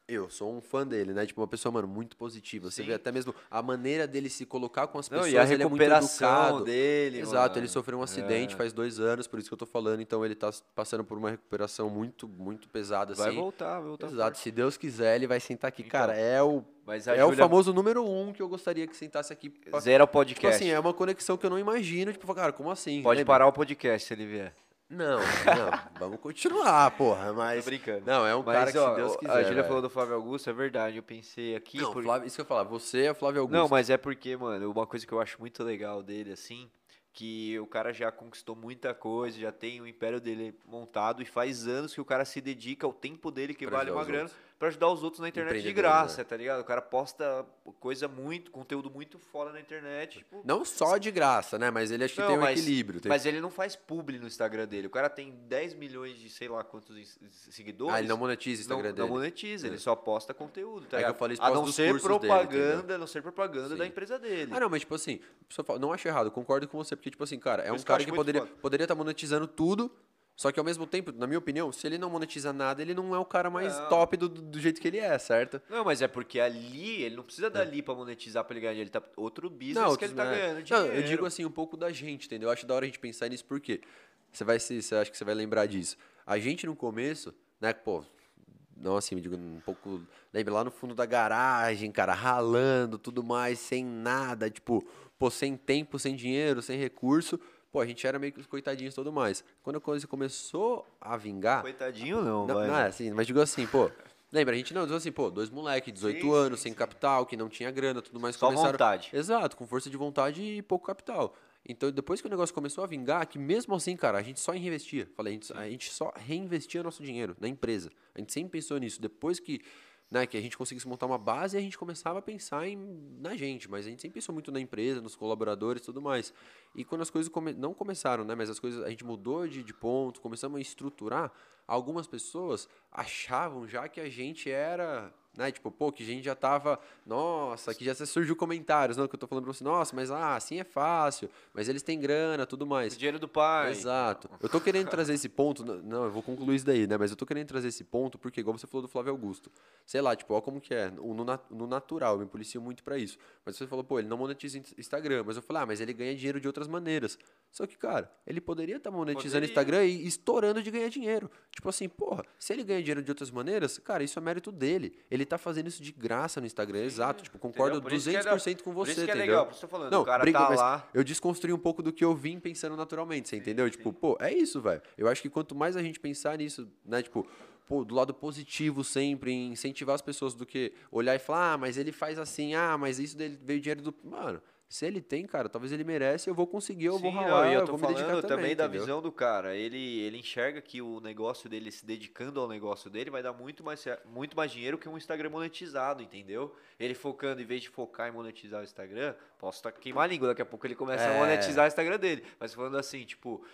Eu sou um fã dele, né? Tipo, uma pessoa, mano, muito positiva. Você Sim. vê até mesmo a maneira dele se colocar com as Não, pessoas, e a ele é muito recuperação educado. dele, Exato, mano. ele sofreu um acidente É. faz dois anos, por isso que eu tô falando. Então ele tá passando por uma recuperação muito, muito pesada, Vai assim. voltar, vai voltar. Exato, se Deus quiser, ele vai sentar aqui. Então, Cara, é o, Mas é o Júlia- famoso número um que eu gostaria que sentasse aqui. pra- Zero o Tipo podcast. assim, é uma conexão que eu não imagino. Tipo, cara, como assim? Pode Lembra? parar o podcast se ele vier. Não, não, <laughs> vamos continuar, porra, mas... Tô brincando. Não, é um cara Mas, que, ó, se Deus quiser, a Júlia falou do Flávio Augusto, é verdade. Eu pensei aqui. Não, por- Flávio, isso que eu falar, você é Flávio Augusto. Não, mas é porque, mano, uma coisa que eu acho muito legal dele, assim, que o cara já conquistou muita coisa, já tem o império dele montado e faz anos que o cara se dedica ao tempo dele, que Pra vale uma grana, outros. Pra ajudar os outros na internet de graça, né? tá ligado? O cara posta coisa muito, conteúdo muito fora na internet, tipo. Não só de graça, né, mas ele acho que Não, tem um mas- equilíbrio. Tem... Mas ele não faz publi no Instagram dele. O cara tem 10 milhões de sei lá quantos seguidores. Ah, ele não monetiza o não, Instagram não dele. monetiza, ele só posta conteúdo, tá É que eu falei A não ser dele, propaganda, não ser propaganda da empresa dele. Ah, não, mas tipo assim, não acho errado, concordo com você, porque, tipo assim, cara, é um cara que poderia foda. poderia estar monetizando tudo, só que ao mesmo tempo, na minha opinião, se ele não monetiza nada, ele não é o cara mais Não. top do, do jeito que ele é, certo? Não, mas é porque ali, ele não precisa dali pra monetizar pra ele ganhar dinheiro. Ele tá outro business que outros, ele tá né? ganhando Não, dinheiro. eu digo assim, um pouco da gente, entendeu? Eu acho da hora a gente pensar nisso, porque você vai se, você acha que você vai lembrar disso. A gente no começo, né, pô, não assim, me digo um pouco, lembra lá no fundo da garagem, cara, ralando, tudo mais, sem nada, tipo, pô, sem tempo, sem dinheiro, sem recurso, pô, a gente era meio que os coitadinhos e tudo mais. Quando a coisa começou a vingar, Coitadinho não, não, vai. não é assim, mas digo assim, pô. Lembra, a gente não, diz assim, pô, dois moleques, 18 Sim, anos, sim, sem sim. capital, que não tinha grana, tudo mais. Só começaram, vontade. Exato, com força de vontade e pouco capital. Então, depois que o negócio começou a vingar, que mesmo assim, cara, a gente só reinvestia. Falei, a gente, a gente só reinvestia nosso dinheiro na empresa. A gente sempre pensou nisso. Depois que, né, que a gente conseguisse montar uma base, a gente começava a pensar em, na gente. Mas a gente sempre pensou muito na empresa, nos colaboradores e tudo mais. E quando as coisas come- não começaram, né, mas as coisas, a gente mudou de, de ponto, começamos a estruturar, algumas pessoas achavam já que a gente era, né, tipo, pô, que a gente já tava, nossa, que já surgiu comentários, não, que eu tô falando pra você, nossa, mas ah, assim é fácil, mas eles têm grana, tudo O mais. dinheiro do pai. Exato. Eu tô querendo trazer esse ponto, não, eu vou concluir isso daí, né, mas eu tô querendo trazer esse ponto porque, igual você falou do Flávio Augusto, sei lá, tipo, ó como que é, o no, no natural, eu me policio muito pra isso, mas você falou, pô, ele não monetiza in- Instagram, mas eu falei, ah, mas ele ganha dinheiro de outras maneiras. Só que, cara, ele poderia estar monetizando Poderia. Instagram e estourando de ganhar dinheiro. Tipo assim, porra, se ele ganha dinheiro de outras maneiras, cara, isso é mérito dele. Ele tá fazendo isso de graça no Instagram, exato. Tipo, concordo Entendeu? Por isso que é da- 200% com por você, isso que é entendeu? legal, por isso que eu tô falando, Não, o cara briga, tá lá. eu desconstruí um pouco do que eu vim pensando naturalmente, você entendeu? Tipo, pô, é isso, velho. Eu acho que quanto mais a gente pensar nisso, né, tipo, pô, do lado positivo sempre, em incentivar as pessoas do que olhar e falar, ah, mas ele faz assim, ah, mas isso dele veio dinheiro do. Mano, se ele tem, cara, talvez ele merece, eu vou conseguir, eu vou Sim, ralar, não, e eu eu tô vou falando também, também da visão do cara. Ele, ele enxerga que o negócio dele, se dedicando ao negócio dele, vai dar muito mais, muito mais dinheiro que um Instagram monetizado, entendeu? Ele focando, em vez de focar em monetizar o Instagram, posso tá, queimar a língua, daqui a pouco ele começa É. a monetizar o Instagram dele. Mas falando assim, tipo,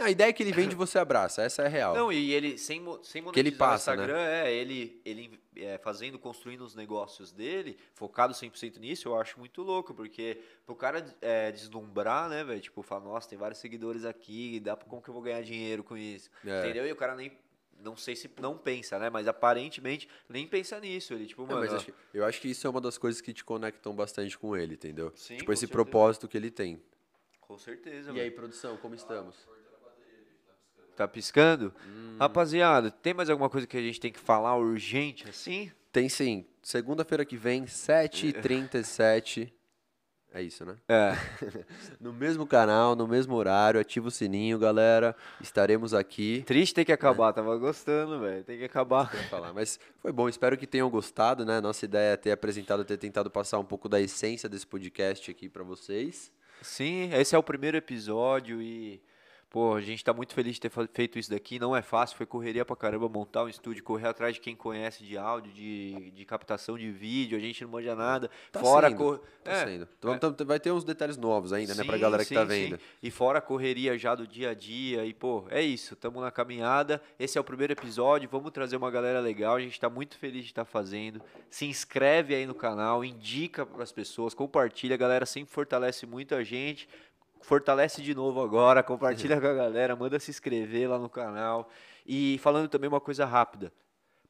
A ideia é que ele vende, você abraça, essa é a real. Não, e ele sem, sem monetizar Que ele passa, o Instagram, é, ele, ele é, fazendo, construindo os negócios dele, focado 100% nisso, eu acho muito louco, porque pro cara é, deslumbrar, né, velho, tipo, falar, nossa, tem vários seguidores aqui, dá pra, como que eu vou ganhar dinheiro com isso? É. Entendeu? E o cara nem, não sei se não pensa, né, mas aparentemente nem pensa nisso, ele, tipo, mano, mas acho que- eu acho que isso é uma das coisas que te conectam bastante com ele, entendeu? Sim, tipo, esse certeza. propósito que ele tem. com certeza, E aí, produção, como estamos? Tá piscando? Hum. Rapaziada, tem mais alguma coisa que a gente tem que falar urgente, assim? Tem sim. Segunda-feira que vem, 7h37. É isso, né? É. <laughs> No mesmo canal, no mesmo horário, ativa o sininho, galera. Estaremos aqui. Triste ter que acabar, tava gostando, velho. Tem que acabar. falar. Mas foi bom, espero que tenham gostado, né? Nossa ideia é ter apresentado, ter tentado passar um pouco da essência desse podcast aqui pra vocês. Sim, esse é o primeiro episódio e, pô, a gente tá muito feliz de ter feito isso daqui. Não é fácil, foi correria pra caramba montar um estúdio, correr atrás de quem conhece de áudio, de, de captação de vídeo, a gente não manja nada. Tá fora sendo, cor... Tá é, sendo. Então, então, vai ter uns detalhes novos ainda, né? Pra Sim, galera que tá sim, sim. vendo. E fora a correria já do dia a dia. E, pô, é isso. Tamo na caminhada. Esse é o primeiro episódio. Vamos trazer uma galera legal. A gente tá muito feliz de estar fazendo. Se inscreve aí no canal, indica pras pessoas, compartilha. A galera sempre fortalece muito a gente. Fortalece de novo agora, compartilha com a galera, manda se inscrever lá no canal. E falando também uma coisa rápida.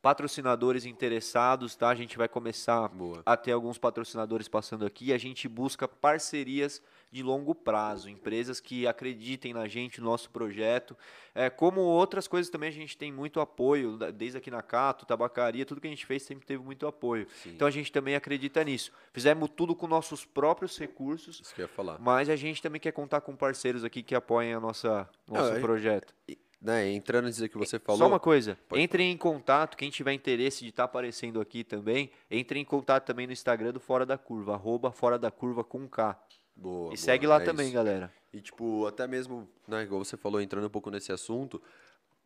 patrocinadores interessados, tá? A gente vai começar Boa. a ter alguns patrocinadores passando aqui. A gente busca parcerias de longo prazo, empresas que acreditem na gente, no nosso projeto. É, como outras coisas também a gente tem muito apoio, desde aqui na Cato, tabacaria, tudo que a gente fez sempre teve muito apoio. Sim. Então a gente também acredita nisso. Fizemos tudo com nossos próprios recursos, Isso que eu ia falar. mas a gente também quer contar com parceiros aqui que apoiem a nossa nosso é- projeto. Né, entrando nisso que você falou. Só uma coisa, entre em contato, quem tiver interesse de estar aparecendo aqui também, entre em contato também no Instagram do Fora da Curva, arroba Fora da Curva com K. Boa, e boa, segue lá é também, isso. galera. E, tipo, até mesmo, né, igual você falou, entrando um pouco nesse assunto,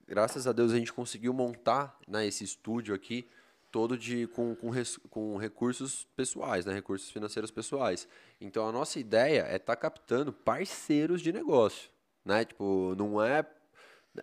graças a Deus a gente conseguiu montar né, esse estúdio aqui todo de, com, com, res- com recursos pessoais, né, recursos financeiros pessoais. Então, a nossa ideia é estar captando parceiros de negócio, né? Tipo, não é...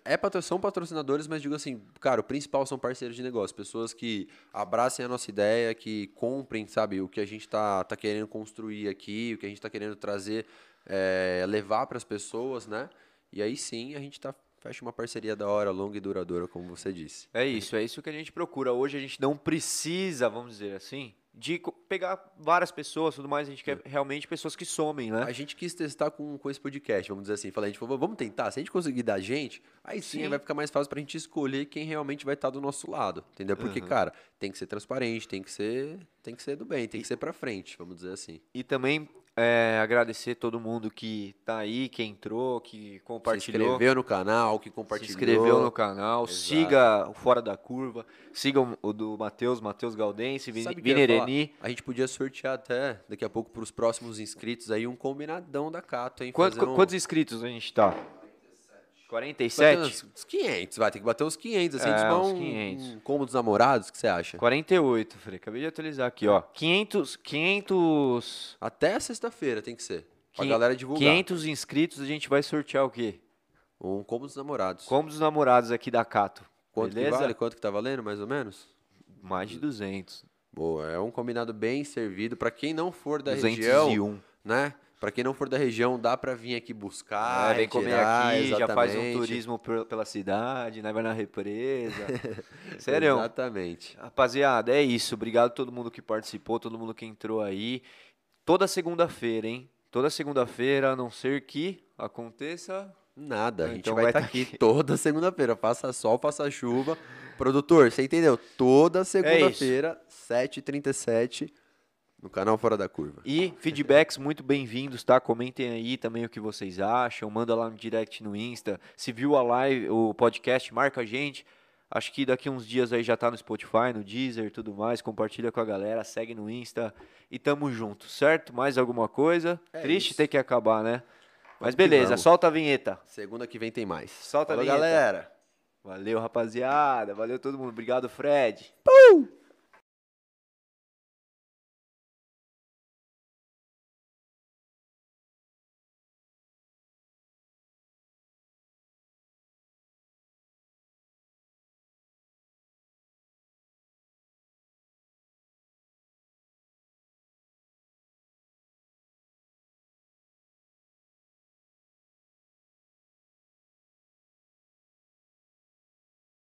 É são patrocinadores, mas digo assim, cara, o principal são parceiros de negócio, pessoas que abracem a nossa ideia, que comprem, sabe, o que a gente tá, tá querendo construir aqui, o que a gente tá querendo trazer, é, levar para as pessoas, né? E aí sim a gente tá, fecha uma parceria da hora, longa e duradoura, como você disse. É isso, é isso que a gente procura. Hoje a gente não precisa, vamos dizer assim, de pegar várias pessoas, tudo mais. A gente quer realmente pessoas que somem, né? A gente quis testar com, com esse podcast, vamos dizer assim. Falei, a gente falou, vamos tentar. Se a gente conseguir dar gente, aí sim, Sim. vai ficar mais fácil pra gente escolher quem realmente vai estar do nosso lado. Entendeu? Porque, Uhum. cara, tem que ser transparente, tem que ser, tem que ser do bem, tem que ser pra frente, vamos dizer assim. E também é, agradecer todo mundo que tá aí, que entrou, que Se compartilhou. inscreveu no canal, que Se compartilhou. inscreveu no canal, Exato. siga o Fora da Curva, siga o- do Matheus, Matheus Galdense, Vini, Sabe o que eu Vini ia falar? Ereni. A gente podia sortear até, daqui a pouco, pros próximos inscritos aí, um combinadão da Cato, hein? Quanto- um- Quantos inscritos a gente tá? Bater 47? uns- uns 500, vai ter que bater uns 500, assim, É, uns um, 500. um combo dos namorados, o que você acha? 48, Frei. Acabei de atualizar aqui, ó. 500, 500, Até sexta-feira tem que ser, pra Quin- galera divulgar. 500 inscritos, a gente vai sortear o quê? Um combo dos namorados. Como dos namorados aqui da Cato. Quanto beleza? que vale? Quanto que tá valendo, mais ou menos? Mais de 200. Boa, é um combinado bem servido. Pra quem não for da 201. região, né? Pra quem não for da região, dá pra vir aqui buscar, É, vem comer retirar, aqui, já faz um exatamente. turismo pela cidade, né? vai na represa. <laughs> Sério. Exatamente. Rapaziada, é isso. Obrigado a todo mundo que participou, todo mundo que entrou aí. Toda segunda-feira, hein? Toda segunda-feira, a não ser que aconteça. Nada, a Ah, gente então vai estar tá aqui aqui. toda segunda-feira. Faça sol, faça chuva. Produtor, você entendeu? Toda segunda-feira, 7h37, no canal Fora da Curva. E feedbacks muito bem-vindos, tá? Comentem aí também o que vocês acham. Manda lá no direct no Insta. Se viu a live, o podcast, marca a gente. Acho que daqui uns dias aí já tá no Spotify, no Deezer e tudo mais. Compartilha com a galera, segue no Insta e tamo junto, certo? Mais alguma coisa? É Triste isso. ter que acabar, né? Mas Vamos beleza, solta a vinheta. Segunda que vem tem mais. Solta a Falou, vinheta. galera. Valeu, rapaziada. Valeu todo mundo. Obrigado, Fred. Uh!